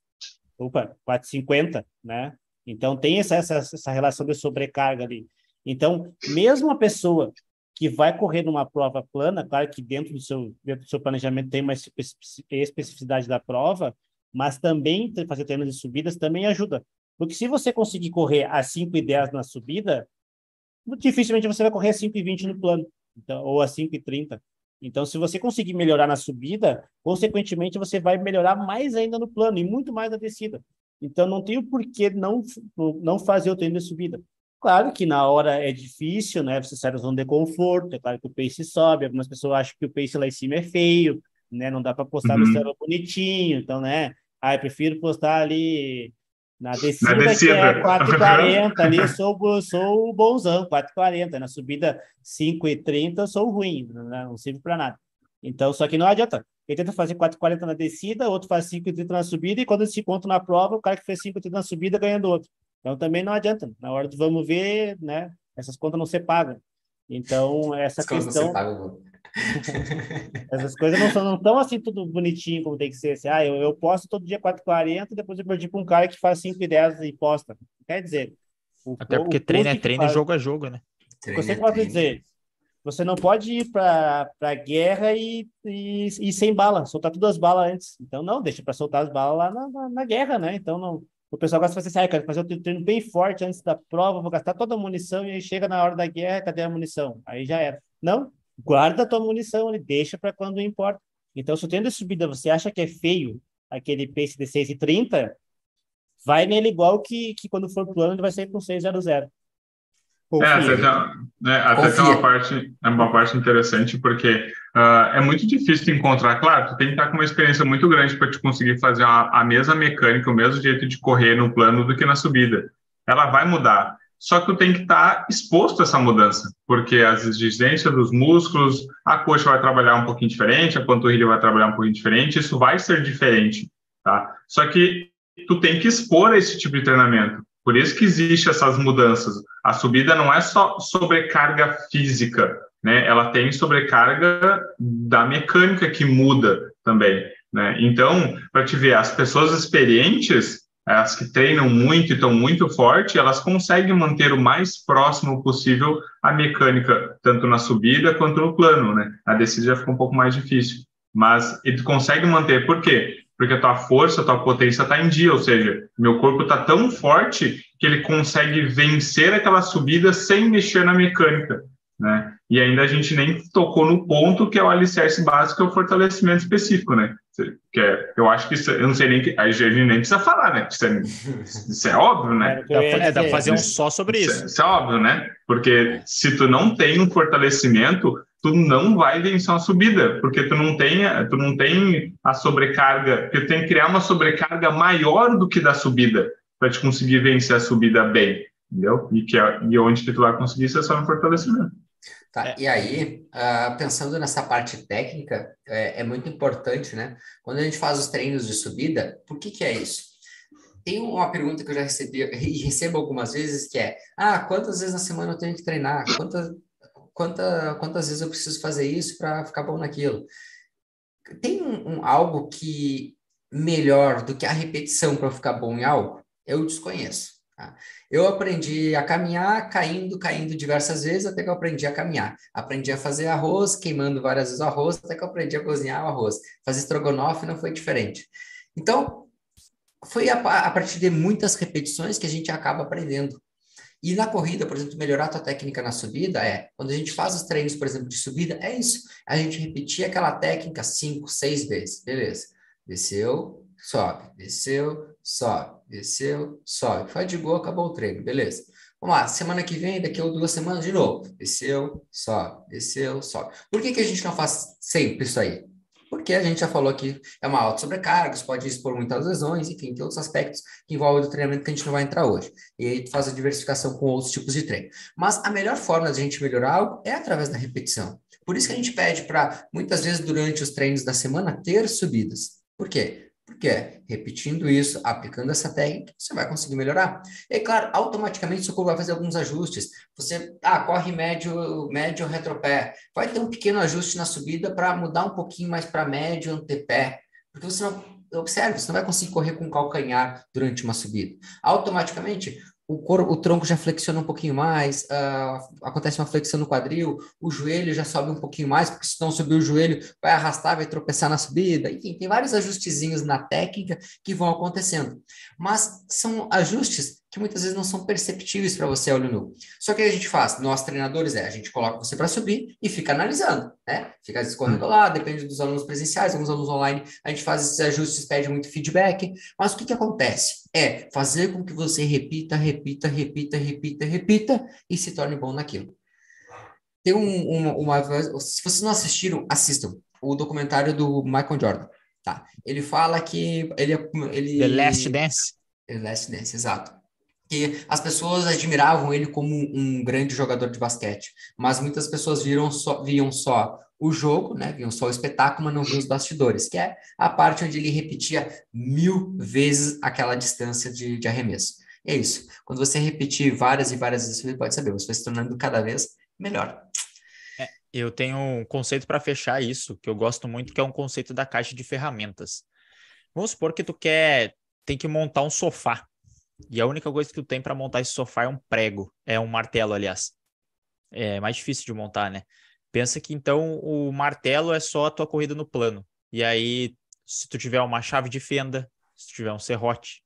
Opa, 4,50, né? Então, tem essa, essa, essa relação de sobrecarga ali. Então, mesmo a pessoa que vai correr numa prova plana, claro que dentro do seu, dentro do seu planejamento tem uma especificidade da prova, mas também fazer treinos de subidas também ajuda. Porque se você conseguir correr a 5 e 10 na subida, dificilmente você vai correr a 5 e 20 no plano, então, ou a 5 e 30. Então, se você conseguir melhorar na subida, consequentemente você vai melhorar mais ainda no plano e muito mais na descida. Então, não tem o porquê não, não fazer o treino de subida. Claro que na hora é difícil, né? Você sai da zona de conforto, é claro que o pace sobe, algumas pessoas acham que o pace lá em cima é feio, né? Não dá para postar uhum. no céu bonitinho, então, né? Ah, eu prefiro postar ali na descida, na descida. que é 4,40 ali, sou, sou o bonzão, 4,40. Na subida 5,30, sou ruim, não, não serve para nada. Então, só que não adianta. Ele tenta fazer 4,40 na descida, outro faz 5,30 na subida, e quando eles se encontram na prova, o cara que fez 5,30 na subida ganha do outro. Então também não adianta. Na hora do vamos ver, né? Essas contas não se pagam. Então, essa As questão. *laughs* Essas coisas não são não tão assim tudo bonitinho como tem que ser. Assim, ah, eu, eu posto todo dia 4,40, depois eu perdi para um cara que faz 5,10 e posta. Quer dizer. O, Até porque o treino é treino faz... e jogo é jogo, né? Treino você é pode treino. dizer. você não pode ir para a guerra e, e, e, sem bala, soltar todas as balas antes. Então, não, deixa para soltar as balas lá na, na, na, guerra, né? Então, não, o pessoal gosta de fazer assim, ah, fazer um treino bem forte antes da prova, vou gastar toda a munição e aí chega na hora da guerra, cadê a munição? Aí já era. Não, guarda a tua munição ali, deixa para quando importa. Então, se o treino de subida você acha que é feio, aquele pace de 6,30, vai nele igual que, que quando for pro ano ele vai sair com 6,00. É, até, tem, né, até tem uma parte, é uma parte interessante, porque uh, é muito difícil encontrar. Claro, tu tem que estar com uma experiência muito grande para te conseguir fazer a, a mesma mecânica, o mesmo jeito de correr no plano do que na subida. Ela vai mudar. Só que tu tem que estar exposto a essa mudança, porque as exigências dos músculos, a coxa vai trabalhar um pouquinho diferente, a panturrilha vai trabalhar um pouquinho diferente, isso vai ser diferente, tá? Só que tu tem que expor esse tipo de treinamento. Por isso que existe essas mudanças. A subida não é só sobrecarga física, né? Ela tem sobrecarga da mecânica que muda também, né? Então, para te ver, as pessoas experientes, as que treinam muito e estão muito forte, elas conseguem manter o mais próximo possível a mecânica, tanto na subida quanto no plano, né? A descida já fica um pouco mais difícil. Mas ele consegue manter, por quê? Porque a tua força, a tua potência está em dia, ou seja, meu corpo está tão forte que ele consegue vencer aquela subida sem mexer na mecânica, né? E ainda a gente nem tocou no ponto que é o alicerce básico, é o fortalecimento específico, né? Que é, eu acho que isso, eu não sei nem que a gente nem precisa falar, né? Isso é, isso é óbvio, né? É, dá para fazer um só sobre isso. Isso é, isso é óbvio, né? Porque se tu não tem um fortalecimento, tu não vai vencer uma subida, porque tu não tem, tu não tem a sobrecarga, porque tu tem que criar uma sobrecarga maior do que da subida para te conseguir vencer a subida bem, entendeu? E que é, e onde que tu vai conseguir isso é só no fortalecimento. Tá, e aí, uh, pensando nessa parte técnica, é, é, muito importante, né? Quando a gente faz os treinos de subida, por que que é isso? Tem uma pergunta que eu já recebi e recebo algumas vezes que é: ah, quantas vezes na semana eu tenho que treinar? Quantas, quanta, quantas vezes eu preciso fazer isso para ficar bom naquilo? Tem um, um, algo que melhor do que a repetição para ficar bom em algo? Eu desconheço. Tá? Eu aprendi a caminhar caindo, caindo diversas vezes, até que eu aprendi a caminhar. Aprendi a fazer arroz, queimando várias vezes o arroz, até que eu aprendi a cozinhar o arroz. Fazer estrogonofe não foi diferente. Então, foi a, a partir de muitas repetições que a gente acaba aprendendo. E na corrida, por exemplo, melhorar a tua técnica na subida é, quando a gente faz os treinos, por exemplo, de subida, é isso. A gente repetir aquela técnica cinco, seis vezes. Beleza. Desceu, sobe, desceu, sobe, desceu, sobe. Faz de boa, acabou o treino. Beleza. Vamos lá, semana que vem, daqui a duas semanas, de novo. Desceu, sobe, desceu, sobe. Por que, que a gente não faz sempre isso aí? Porque a gente já falou que é uma alta sobrecarga, isso pode expor muitas lesões, enfim, tem outros aspectos que envolvem o treinamento que a gente não vai entrar hoje. E aí tu faz a diversificação com outros tipos de treino. Mas a melhor forma de a gente melhorar algo é através da repetição. Por isso que a gente pede para, muitas vezes durante os treinos da semana, ter subidas. Por quê? Porque é repetindo isso, aplicando essa técnica, você vai conseguir melhorar. E claro, automaticamente seu corpo vai fazer alguns ajustes. Você, ah, corre médio, médio retropé. Vai ter um pequeno ajuste na subida para mudar um pouquinho mais para médio antepé. Porque você não, observe, você não vai conseguir correr com calcanhar durante uma subida. Automaticamente, o, corpo, o tronco já flexiona um pouquinho mais, uh, acontece uma flexão no quadril, o joelho já sobe um pouquinho mais, porque se não subir o joelho, vai arrastar, vai tropeçar na subida. Enfim, tem vários ajustezinhos na técnica que vão acontecendo. Mas são ajustes que muitas vezes não são perceptíveis para você olho nu. Só que a gente faz, nós treinadores, é, a gente coloca você para subir e fica analisando, né? Fica escorrendo hum. lá, depende dos alunos presenciais, alguns alunos online, a gente faz esses ajustes, pede muito feedback, mas o que que acontece? É fazer com que você repita, repita, repita, repita, repita e se torne bom naquilo. Tem um, uma, uma, se vocês não assistiram, assistam o documentário do Michael Jordan, tá? Ele fala que ele, é, ele The Last Dance. The Last Dance, exato que as pessoas admiravam ele como um grande jogador de basquete, mas muitas pessoas viram só, viam só o jogo, né? Viam só o espetáculo, mas não viam os bastidores, que é a parte onde ele repetia mil vezes aquela distância de, de arremesso. É isso. Quando você repetir várias e várias vezes, você pode saber, você vai se tornando cada vez melhor. É, eu tenho um conceito para fechar isso, que eu gosto muito, que é um conceito da caixa de ferramentas. Vamos supor que tu quer, tem que montar um sofá e a única coisa que tu tem para montar esse sofá é um prego, é um martelo, aliás. É mais difícil de montar, né? Pensa que então o martelo é só a tua corrida no plano. E aí, se tu tiver uma chave de fenda, se tiver um serrote,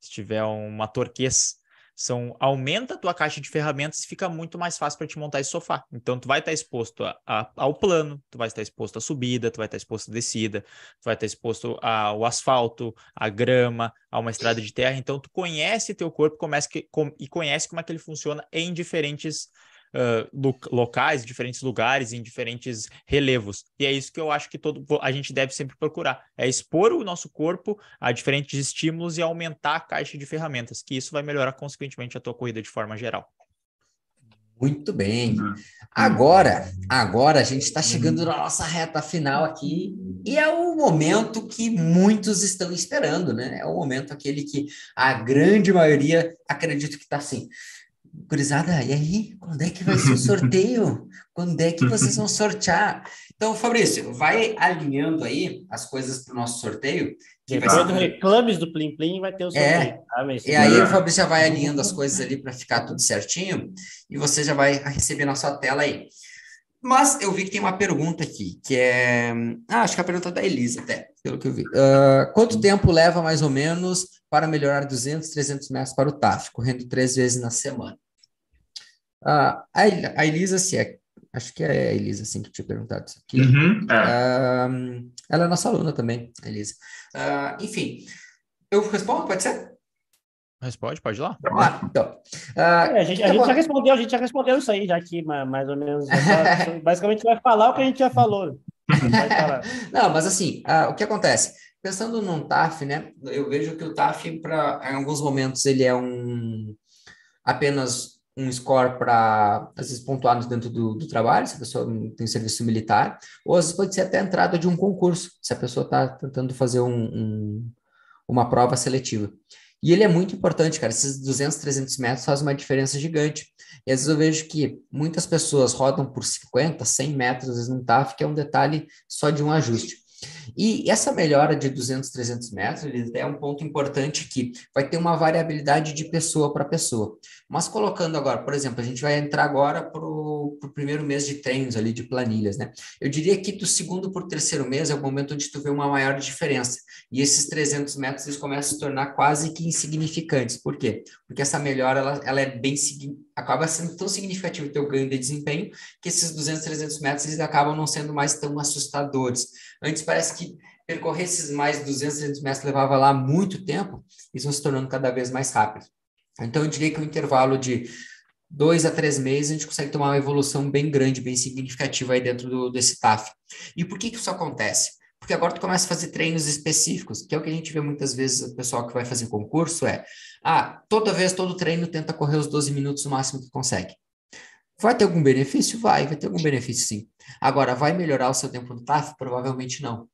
se tiver uma torquês, são aumenta a tua caixa de ferramentas e fica muito mais fácil para te montar esse sofá. Então tu vai estar exposto a, a, ao plano, tu vai estar exposto à subida, tu vai estar exposto à descida, tu vai estar exposto ao asfalto, à grama, a uma estrada de terra. Então tu conhece teu corpo começa que, com, e conhece como é que ele funciona em diferentes uh, locais, diferentes lugares, em diferentes relevos. E é isso que eu acho que todo a gente deve sempre procurar: é expor o nosso corpo a diferentes estímulos e aumentar a caixa de ferramentas, que isso vai melhorar consequentemente a tua corrida de forma geral. Muito bem. Uhum. Agora, agora a gente está chegando na nossa reta final aqui e é o momento que muitos estão esperando, né? É o momento aquele que a grande maioria acredito que está assim. Gurizada, e aí? Quando é que vai ser o sorteio? Quando é que vocês vão sortear? Então, Fabrício, vai alinhando aí as coisas para o nosso sorteio. Depois ser... do reclames do Plim Plim vai ter o sorteio. É, tá? e aí o Fabrício já vai alinhando as coisas ali para ficar tudo certinho e você já vai receber na sua tela aí. Mas eu vi que tem uma pergunta aqui, que é. Ah, acho que é a pergunta da Elisa, até, pelo que eu vi. Uh, quanto tempo leva mais ou menos para melhorar 200, 300 metros para o TAF, correndo três vezes na semana? Uh, a Elisa, se é. Acho que é a Elisa, assim, que tinha perguntado isso aqui. Uhum, é. uh, ela é nossa aluna também, a Elisa. enfim, eu respondo, pode ser? Responde, pode ir lá. Ah, então. Uh, é, a gente, a gente já respondeu, a gente já respondeu isso aí, já que mais ou menos. *laughs* basicamente vai falar o que a gente já falou. Não, mas assim, uh, o que acontece? Pensando num TAF, né? Eu vejo que o TAF, pra, em alguns momentos, ele é um apenas um score para, às vezes, pontuar dentro do, do, trabalho, se a pessoa tem serviço militar, ou às vezes pode ser até a entrada de um concurso, se a pessoa está tentando fazer um, um, uma prova seletiva. E ele é muito importante, cara. Esses 200, 300 metros fazem uma diferença gigante. E às vezes eu vejo que muitas pessoas rodam por 50, 100 metros, às vezes não TAF, que é um detalhe só de um ajuste. E essa melhora de 200, 300 metros é um ponto importante que vai ter uma variabilidade de pessoa para pessoa. Mas colocando agora, por exemplo, a gente vai entrar agora para o primeiro mês de treinos ali, de planilhas, né? Eu diria que do segundo para o terceiro mês é o momento onde tu vê uma maior diferença. E esses 300 metros eles começam a se tornar quase que insignificantes. Por quê? Porque essa melhora ela, ela é bem acaba sendo tão significativo o teu ganho de desempenho que esses 200, 300 metros eles acabam não sendo mais tão assustadores. Antes parece que percorrer esses mais 200, 300 metros levava lá muito tempo, eles vão se tornando cada vez mais rápidos. Então, eu diria que o intervalo de dois a três meses, a gente consegue tomar uma evolução bem grande, bem significativa aí dentro do, desse TAF. E por que, que isso acontece? Porque agora tu começa a fazer treinos específicos, que é o que a gente vê muitas vezes o pessoal que vai fazer concurso é, ah, toda vez, todo treino tenta correr os 12 minutos o máximo que consegue. Vai ter algum benefício? Vai, vai ter algum benefício sim. Agora, vai melhorar o seu tempo no TAF? Provavelmente não.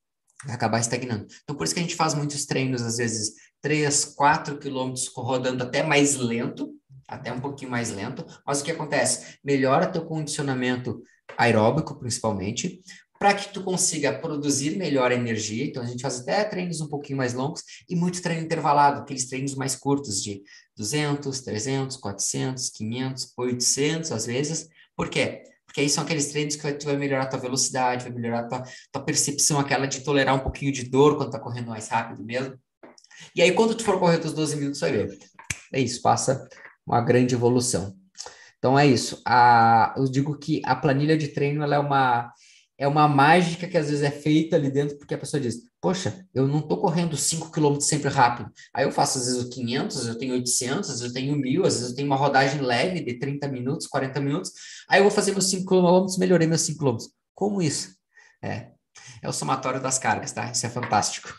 Vai acabar estagnando. Então, por isso que a gente faz muitos treinos, às vezes, 3, 4 quilômetros rodando até mais lento, até um pouquinho mais lento. Mas o que acontece? Melhora teu condicionamento aeróbico, principalmente, para que tu consiga produzir melhor energia. Então, a gente faz até treinos um pouquinho mais longos e muito treino intervalado, aqueles treinos mais curtos de 200, 300, 400, 500, 800 às vezes. Por quê? Porque aí são aqueles treinos que tu vai melhorar tua velocidade, vai melhorar tua, tua percepção, aquela de tolerar um pouquinho de dor quando tá correndo mais rápido mesmo. E aí, quando tu for correr os 12 minutos, vai ver. É isso, passa uma grande evolução. Então, é isso. A, eu digo que a planilha de treino ela é uma é uma mágica que às vezes é feita ali dentro, porque a pessoa diz: Poxa, eu não estou correndo 5 km sempre rápido. Aí eu faço às vezes o 500, às vezes eu tenho 800, às vezes eu tenho 1000, às vezes eu tenho uma rodagem leve de 30 minutos, 40 minutos. Aí eu vou fazer meus 5 km, melhorei meus 5 km. Como isso? É, é o somatório das cargas, tá? Isso é fantástico.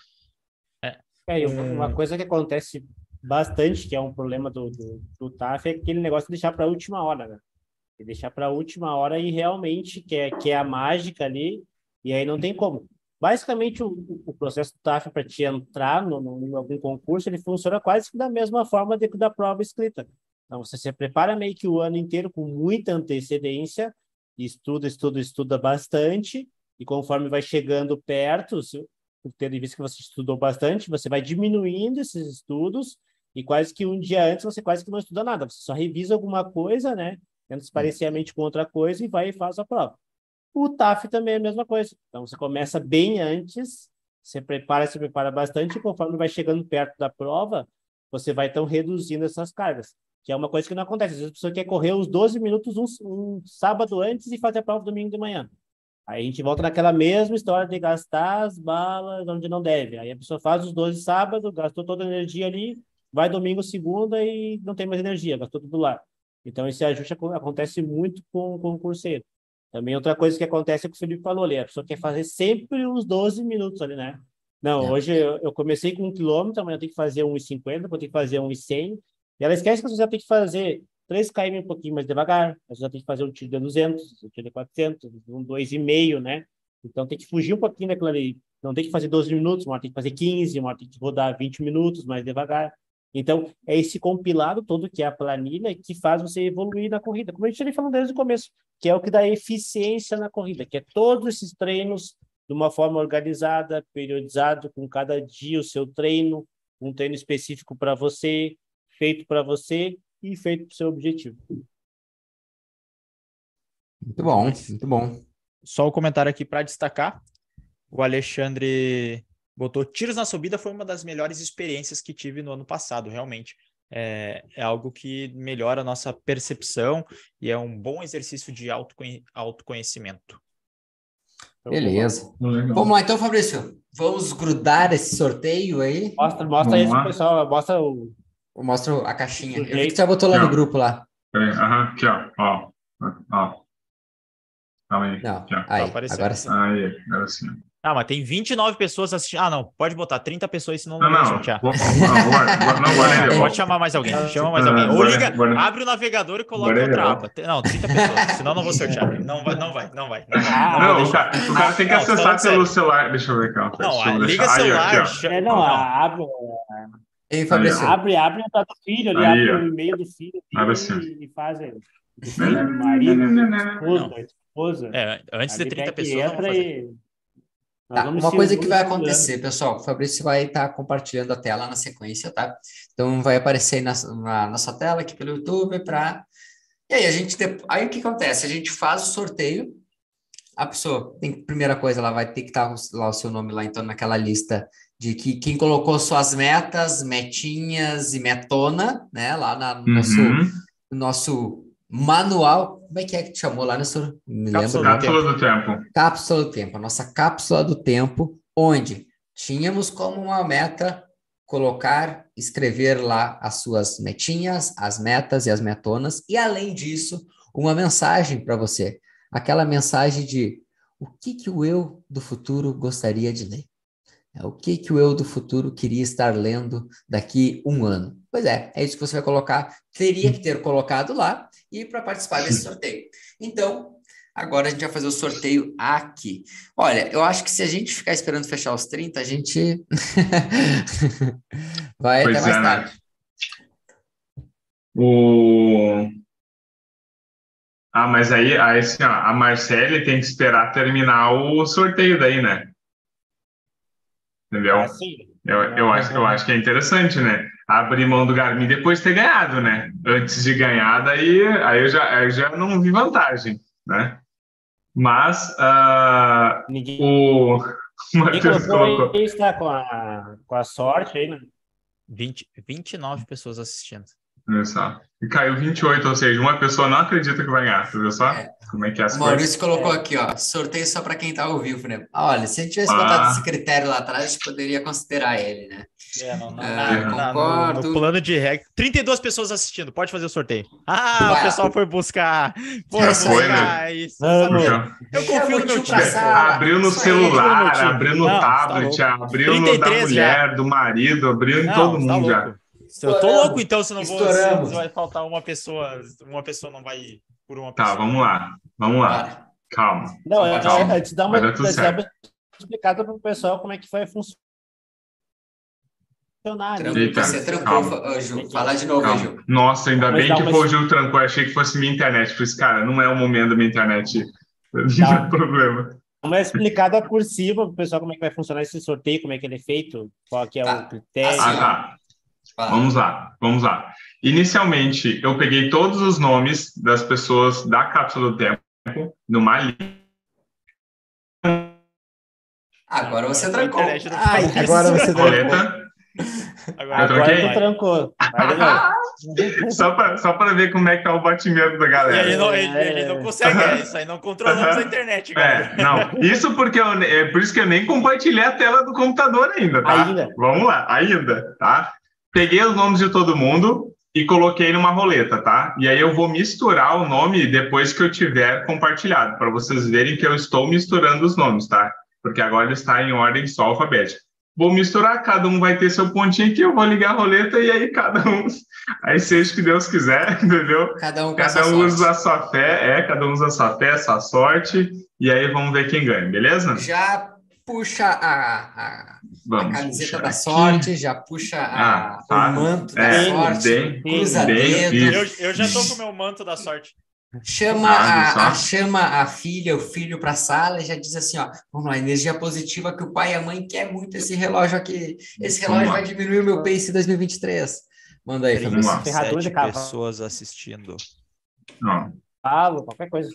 É, é uma coisa que acontece bastante, que é um problema do, do, do TAF, é aquele negócio de deixar para a última hora, né? E deixar para a última hora e realmente que é, que é a mágica ali, e aí não tem como. Basicamente, o, o processo do TAF para te entrar no, no, em algum concurso, ele funciona quase que da mesma forma de, da prova escrita. Então, você se prepara meio que o ano inteiro com muita antecedência, estuda, estuda, estuda bastante, e conforme vai chegando perto, se, tendo em vista que você estudou bastante, você vai diminuindo esses estudos, e quase que um dia antes você quase que não estuda nada, você só revisa alguma coisa, né? tendo se a mente com outra coisa e vai e faz a prova. O TAF também é a mesma coisa. Então, você começa bem antes, você prepara, se prepara bastante, e conforme vai chegando perto da prova, você vai então reduzindo essas cargas, que é uma coisa que não acontece. Às vezes a pessoa quer correr os 12 minutos um, um sábado antes e fazer a prova domingo de manhã. Aí a gente volta naquela mesma história de gastar as balas onde não deve. Aí a pessoa faz os 12 sábados, gastou toda a energia ali, vai domingo, segunda e não tem mais energia, gastou tudo lá. Então esse ajuste acontece muito com, com o curseiro. Também outra coisa que acontece é o que o Felipe falou ali, a pessoa quer fazer sempre os 12 minutos ali, né? Não, é. hoje eu, eu, comecei com um quilômetro, amanhã eu tenho que fazer 1,50, depois eu tenho que fazer 1,100. E ela esquece que você já tem que fazer 3 km um pouquinho mais devagar, você já tem que fazer um tiro de 200, um tiro de 400, um 2,5, né? Então tem que fugir um pouquinho daquilo ali. Não tem que fazer 12 minutos, uma hora tem que fazer 15, uma hora tem que rodar 20 minutos mais devagar. Então, é esse compilado todo que é a planilha que faz você evoluir na corrida. Como a gente já falou desde o começo, que é o que dá eficiência na corrida, que é todos esses treinos de uma forma organizada, periodizado, com cada dia o seu treino, um treino específico para você, feito para você e feito para o seu objetivo. Muito bom, muito bom. Só o um comentário aqui para destacar. O Alexandre botou tiros na subida foi uma das melhores experiências que tive no ano passado, realmente. É, é algo que melhora a nossa percepção e é um bom exercício de autoconhe autoconhecimento. Então, Beleza. Vamos lá, então, Fabrício. Vamos grudar esse sorteio aí. Mostra, mostra aí, pessoal. Mostra o. Mostra a caixinha. Eu vi que você já botou lá no grupo lá. Aham, aqui, ó. Ó. ó. Calma aí. Não, aqui, ó. Aí, agora sim. Aí, agora sim. Ah, mas tem 29 pessoas assistindo. Ah, não, pode botar 30 pessoas, senão não, não vai sortear. Vou, não, não, *laughs* pode chamar mais alguém, chama mais alguém. Ou liga, abre o navegador e coloca outra aba. Não, 30 pessoas, senão não vou sortear. *laughs* Não vai, não vai, não vai. Não, vai, não, o, cara, o cara tem que acessar pelo celular. Deixa eu ver aqui. Não, liga celular. É, não, abre. Ei, Fabrício. Abre, abre o do filho ali, abre o e-mail do filho e faz. Marido, esposa, esposa. É, antes de 30 pessoas. E Tá, uma coisa que vai acontecer, pessoal, o Fabrício vai estar tá compartilhando a tela na sequência, tá? Então vai aparecer na, na nossa tela aqui pelo YouTube para. E aí a gente aí o que acontece? A gente faz o sorteio. A pessoa tem primeira coisa, ela vai ter que estar tá lá o seu nome lá então naquela lista de que quem colocou suas metas, metinhas e metona, né? Lá na, no uhum. nosso, no nosso manual. Como é que é que te chamou lá, Nessor? Me cápsula, cápsula do tempo. Cápsula do tempo. A nossa cápsula do tempo, onde tínhamos como uma meta colocar, escrever lá as suas metinhas, as metas e as metonas, e além disso, uma mensagem para você. Aquela mensagem de o que, que o eu do futuro gostaria de ler. É, o que, que o eu do futuro queria estar lendo daqui um ano? Pois é, é isso que você vai colocar, teria que ter colocado lá e para participar desse sorteio. Então, agora a gente vai fazer o sorteio aqui. Olha, eu acho que se a gente ficar esperando fechar os 30, a gente *laughs* vai pois até mais é, tarde. O... Ah, mas aí, aí assim, ó, a Marcele tem que esperar terminar o sorteio daí, né? Entendeu? Eu, eu, acho, eu acho que é interessante, né? Abrir mão do Garmin depois de ter ganhado, né? Antes de ganhar, daí aí eu já, eu já não vi vantagem, né? Mas uh, ninguém, o Matheus colocou... está com a, com a sorte aí, né? 20, 29 pessoas assistindo. Olha só. E caiu 28, ou seja, uma pessoa não acredita que vai ganhar, tu viu só? É. Como é que é as Maurício coisas? colocou aqui, ó, sorteio só para quem tá ao vivo, né? Olha, se a gente tivesse ah. botado esse critério lá atrás, a gente poderia considerar ele, né? É, não, não, é, não, concordo. No, no, plano de regra. 32 pessoas assistindo, pode fazer o sorteio. Ah, Ué. o pessoal foi buscar. Foi buscar né? isso. eu confio no meu time. Abriu no celular, abriu no tá tablet, tá abriu no da mulher, já. do marido, abriu em todo tá mundo tá já. Eu tô louco, então, se não vou. Se vai faltar uma pessoa, uma pessoa não vai ir por uma tá, pessoa. Tá, vamos lá. Vamos lá. Calma. Não, é, calma. É, é, te dar uma, explicada para o pessoal como é que vai funcionar. Eita, você trancou, Ju. Fala de novo, calma. Ju. Nossa, ainda Mas bem que foi o Ju trancou. Eu achei que fosse minha internet. Por isso, cara, não é o momento da minha internet. *laughs* Não é problema. Uma explicada por cima para o pessoal como é que vai funcionar esse sorteio, como é que ele é feito, qual que é tá. o critério. Ah, tá. Vamos lá, vamos lá. Inicialmente, eu peguei todos os nomes das pessoas da cápsula do tempo numa Agora você trancou. Ai, agora você trancou. Agora, agora tu trancou. só para só ver como é que tá o batimento da galera. Ele não, ele, ele não consegue, é, isso aí não controlamos a internet. É, não, isso porque eu, é por isso que eu nem compartilhei a tela do computador ainda, tá? Ainda. Vamos lá, ainda, tá? Peguei os nomes de todo mundo e coloquei numa roleta, tá? E aí eu vou misturar o nome depois que eu tiver compartilhado, para vocês verem que eu estou misturando os nomes, tá? Porque agora está em ordem só alfabética vou misturar, cada um vai ter seu pontinho aqui, eu vou ligar a roleta e aí cada um, *laughs* aí seja o que Deus quiser, *laughs* entendeu? Cada um, cada um usa a sua fé, é, cada um usa a sua fé, a sua sorte, e aí vamos ver quem ganha, beleza? Já puxa a, a, a camiseta da sorte, aqui. já puxa a, ah, tá. o manto é, da sorte, bem, cruza bem, eu, eu já tô com o meu manto da sorte. Chama a, a, chama a filha, o filho para a sala e já diz assim, ó, vamos lá, energia positiva que o pai e a mãe quer muito esse relógio aqui. Esse relógio vai diminuir o meu pace em 2023. Manda aí, Fabrício. Ferradura de pessoas assistindo. Não. Falo, qualquer coisa.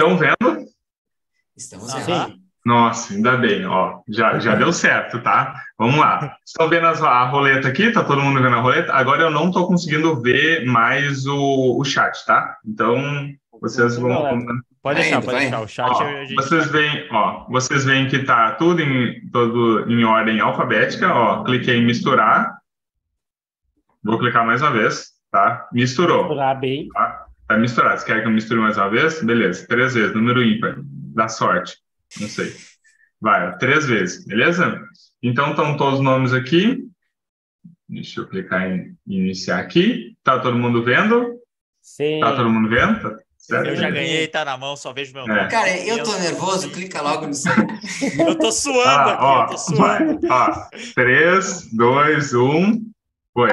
Estão vendo? Estamos vendo. Nossa, ainda bem, ó, já, já deu certo, tá? Vamos lá. Estão vendo as, a roleta aqui? Tá todo mundo vendo a roleta? Agora eu não estou conseguindo ver mais o, o chat, tá? Então, vocês vão... Pode deixar, pode deixar. O chat ó, gente... Vocês veem, ó, vocês veem que tá tudo em, todo em ordem alfabética, ó. Cliquei em misturar. Vou clicar mais uma vez, tá? Misturou. Misturar bem. Tá? Tá misturado. Você quer que eu misture mais uma vez? Beleza. Três vezes, número ímpar. Da sorte. Não sei. Vai, três vezes, beleza? Então, estão todos os nomes aqui. Deixa eu clicar em iniciar aqui. Tá todo mundo vendo? Sim. Tá todo mundo vendo? Tá certo? Eu já ganhei, tá na mão, só vejo meu nome. É. Cara, eu tô nervoso, clica logo nisso aí. *laughs* eu tô suando ah, aqui, ó, eu tô suando. Vai, ó, 3, 2, 1, foi.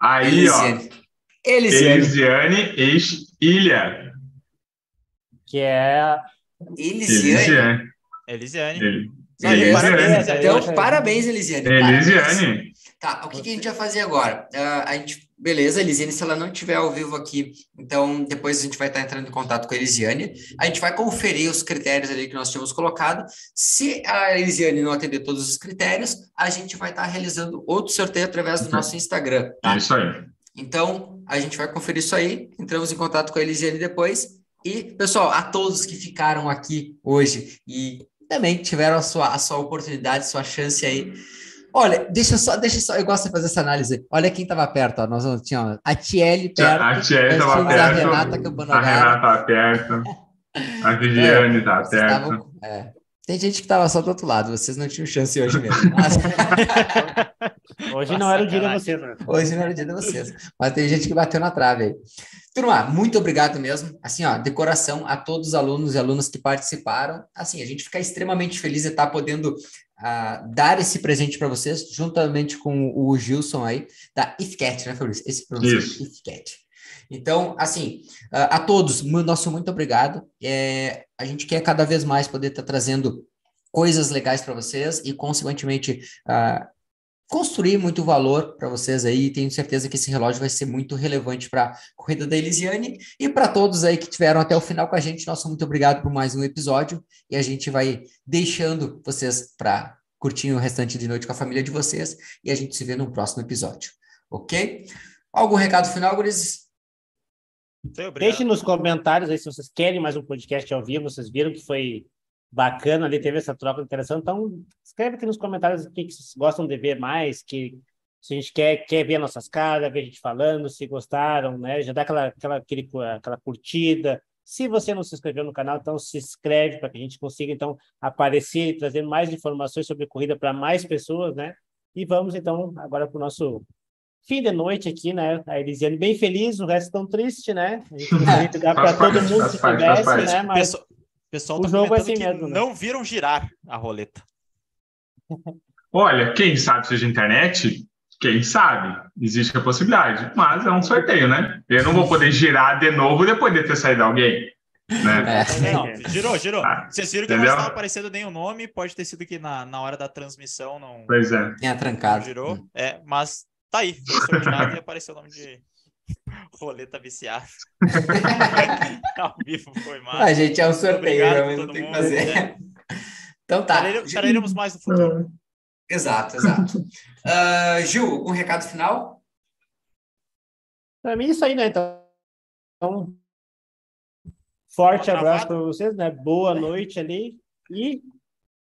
Aí, ó. Elisiane. Elisiane, ex-ilha. Que é Elisiane. Elisiane. Elisiane. Parabéns, então, parabéns, Elisiane. Elisiane. Tá, o que, que, a gente vai fazer agora? Uh, a gente, beleza, Elisiane, se ela não estiver ao vivo aqui, então depois a gente vai estar entrando em contato com a Elisiane. A gente vai conferir os critérios ali que nós tínhamos colocado. Se a Elisiane não atender todos os critérios, a gente vai estar realizando outro sorteio através do nosso Instagram. Tá? Isso aí. Então, a gente vai conferir isso aí. Entramos em contato com a Elisiane depois e, pessoal, a todos que ficaram aqui hoje e também tiveram a sua, a sua oportunidade, sua chance aí. Olha, deixa só, deixa só, eu gosto de fazer essa análise. Olha quem estava perto, ó. Nós tínhamos a Tiele perto. A *laughs* Tiele estava perto. A Renata A Renata estava perto. A Viviane estava é, perto. É. Tem gente que estava só do outro lado, vocês não tinham chance hoje mesmo. *laughs* Mas... hoje não era o dia de vocês, né? Hoje não era o dia de vocês. Mas tem gente que bateu na trave aí. Turma, muito obrigado mesmo. Assim, ó, decoração a todos os alunos e alunas que participaram. Assim, a gente fica extremamente feliz de estar podendo uh, dar esse presente para vocês, juntamente com o Gilson aí, da IFCAT, né, Fabrício? Esse professor IFCAT. Então, assim, a todos, nosso muito obrigado. É, a gente quer cada vez mais poder estar trazendo coisas legais para vocês e, consequentemente, uh, construir muito valor para vocês aí. Tenho certeza que esse relógio vai ser muito relevante para a corrida da Elisiane e para todos aí que tiveram até o final com a gente. Nosso muito obrigado por mais um episódio e a gente vai deixando vocês para curtir o restante de noite com a família de vocês e a gente se vê no próximo episódio, ok? Algum recado final, Gurizes? Deixe nos comentários aí se vocês querem mais um podcast ao vivo. Vocês viram que foi bacana ali, teve essa troca interessante. Então, escreve aqui nos comentários o que, vocês gostam de ver mais, que se a gente quer, quer ver nossas caras, ver a gente falando, se gostaram, né? Já dá aquela, aquela, aquele, aquela curtida. Se você não se inscreveu no canal, então se inscreve para que a gente consiga, então, aparecer e trazer mais informações sobre corrida para mais pessoas, né? E vamos, então, agora para o nosso fim de noite aqui, né? A Elisiane bem feliz, o resto tão triste, né? A gente *laughs* dá para todo mundo se pudesse, né? Mas... Pessoal o tá jogo é assim mesmo, né? não viram girar a roleta. *laughs* Olha, quem sabe seja internet, quem sabe, existe a possibilidade, mas é um sorteio, né? Eu não vou poder girar de novo depois de ter saído alguém. Né? É. Não, girou, girou. Ah, Vocês viram que entendeu? não estava aparecendo nem o nome, pode ter sido que na, na hora da transmissão não. Pois é. Tinha trancado. Girou, é, mas tá aí, foi sorteado e apareceu o nome de. Roleta viciada. *laughs* Ao vivo foi massa. A gente é um sorteio, realmente não tem que fazer. Né? Então tá. Faremos mais no futuro. Exato, exato. Uh, Gil, algum recado final? Para mim, isso aí, né? Então, forte abraço para vocês, né? Boa noite ali. E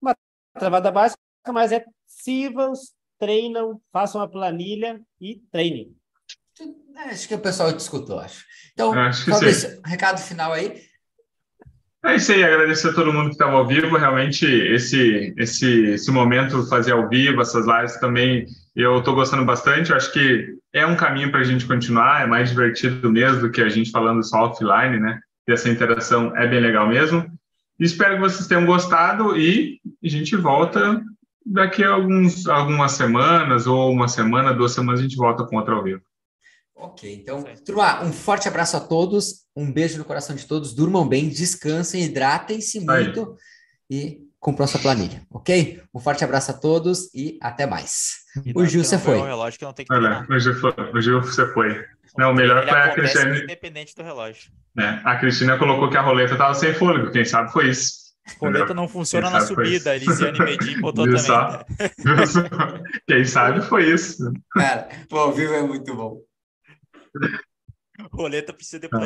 uma travada básica, mas é possíveis treinam, façam a planilha e treinem. É, acho que o pessoal te escutou, acho. Então, Fabrício, recado final aí. É isso aí, agradecer a todo mundo que estava ao vivo. Realmente, esse, esse, esse momento fazer ao vivo, essas lives também, eu estou gostando bastante. Eu acho que é um caminho para a gente continuar, é mais divertido mesmo do que a gente falando só offline, né? E essa interação é bem legal mesmo. Espero que vocês tenham gostado e a gente volta daqui a alguns, algumas semanas, ou uma semana, duas semanas, a gente volta com outra ao vivo. Ok, então, turma, um forte abraço a todos, um beijo no coração de todos, durmam bem, descansem, hidratem-se muito Aí. e cumpram a sua planilha, ok? Um forte abraço a todos e até mais. E o Gil, você foi. O relógio que não tem que Olha, o, Gil foi. o Gil, você foi. Não, o melhor foi a Cristina. Independente do relógio. É, a Cristina colocou que a roleta estava sem fôlego, quem sabe foi isso. Roleta não funciona na subida, Elisiane Medin *laughs* botou também. Só? Quem sabe foi isso. Cara, o ao vivo é muito bom. Roleta precisa de planilha.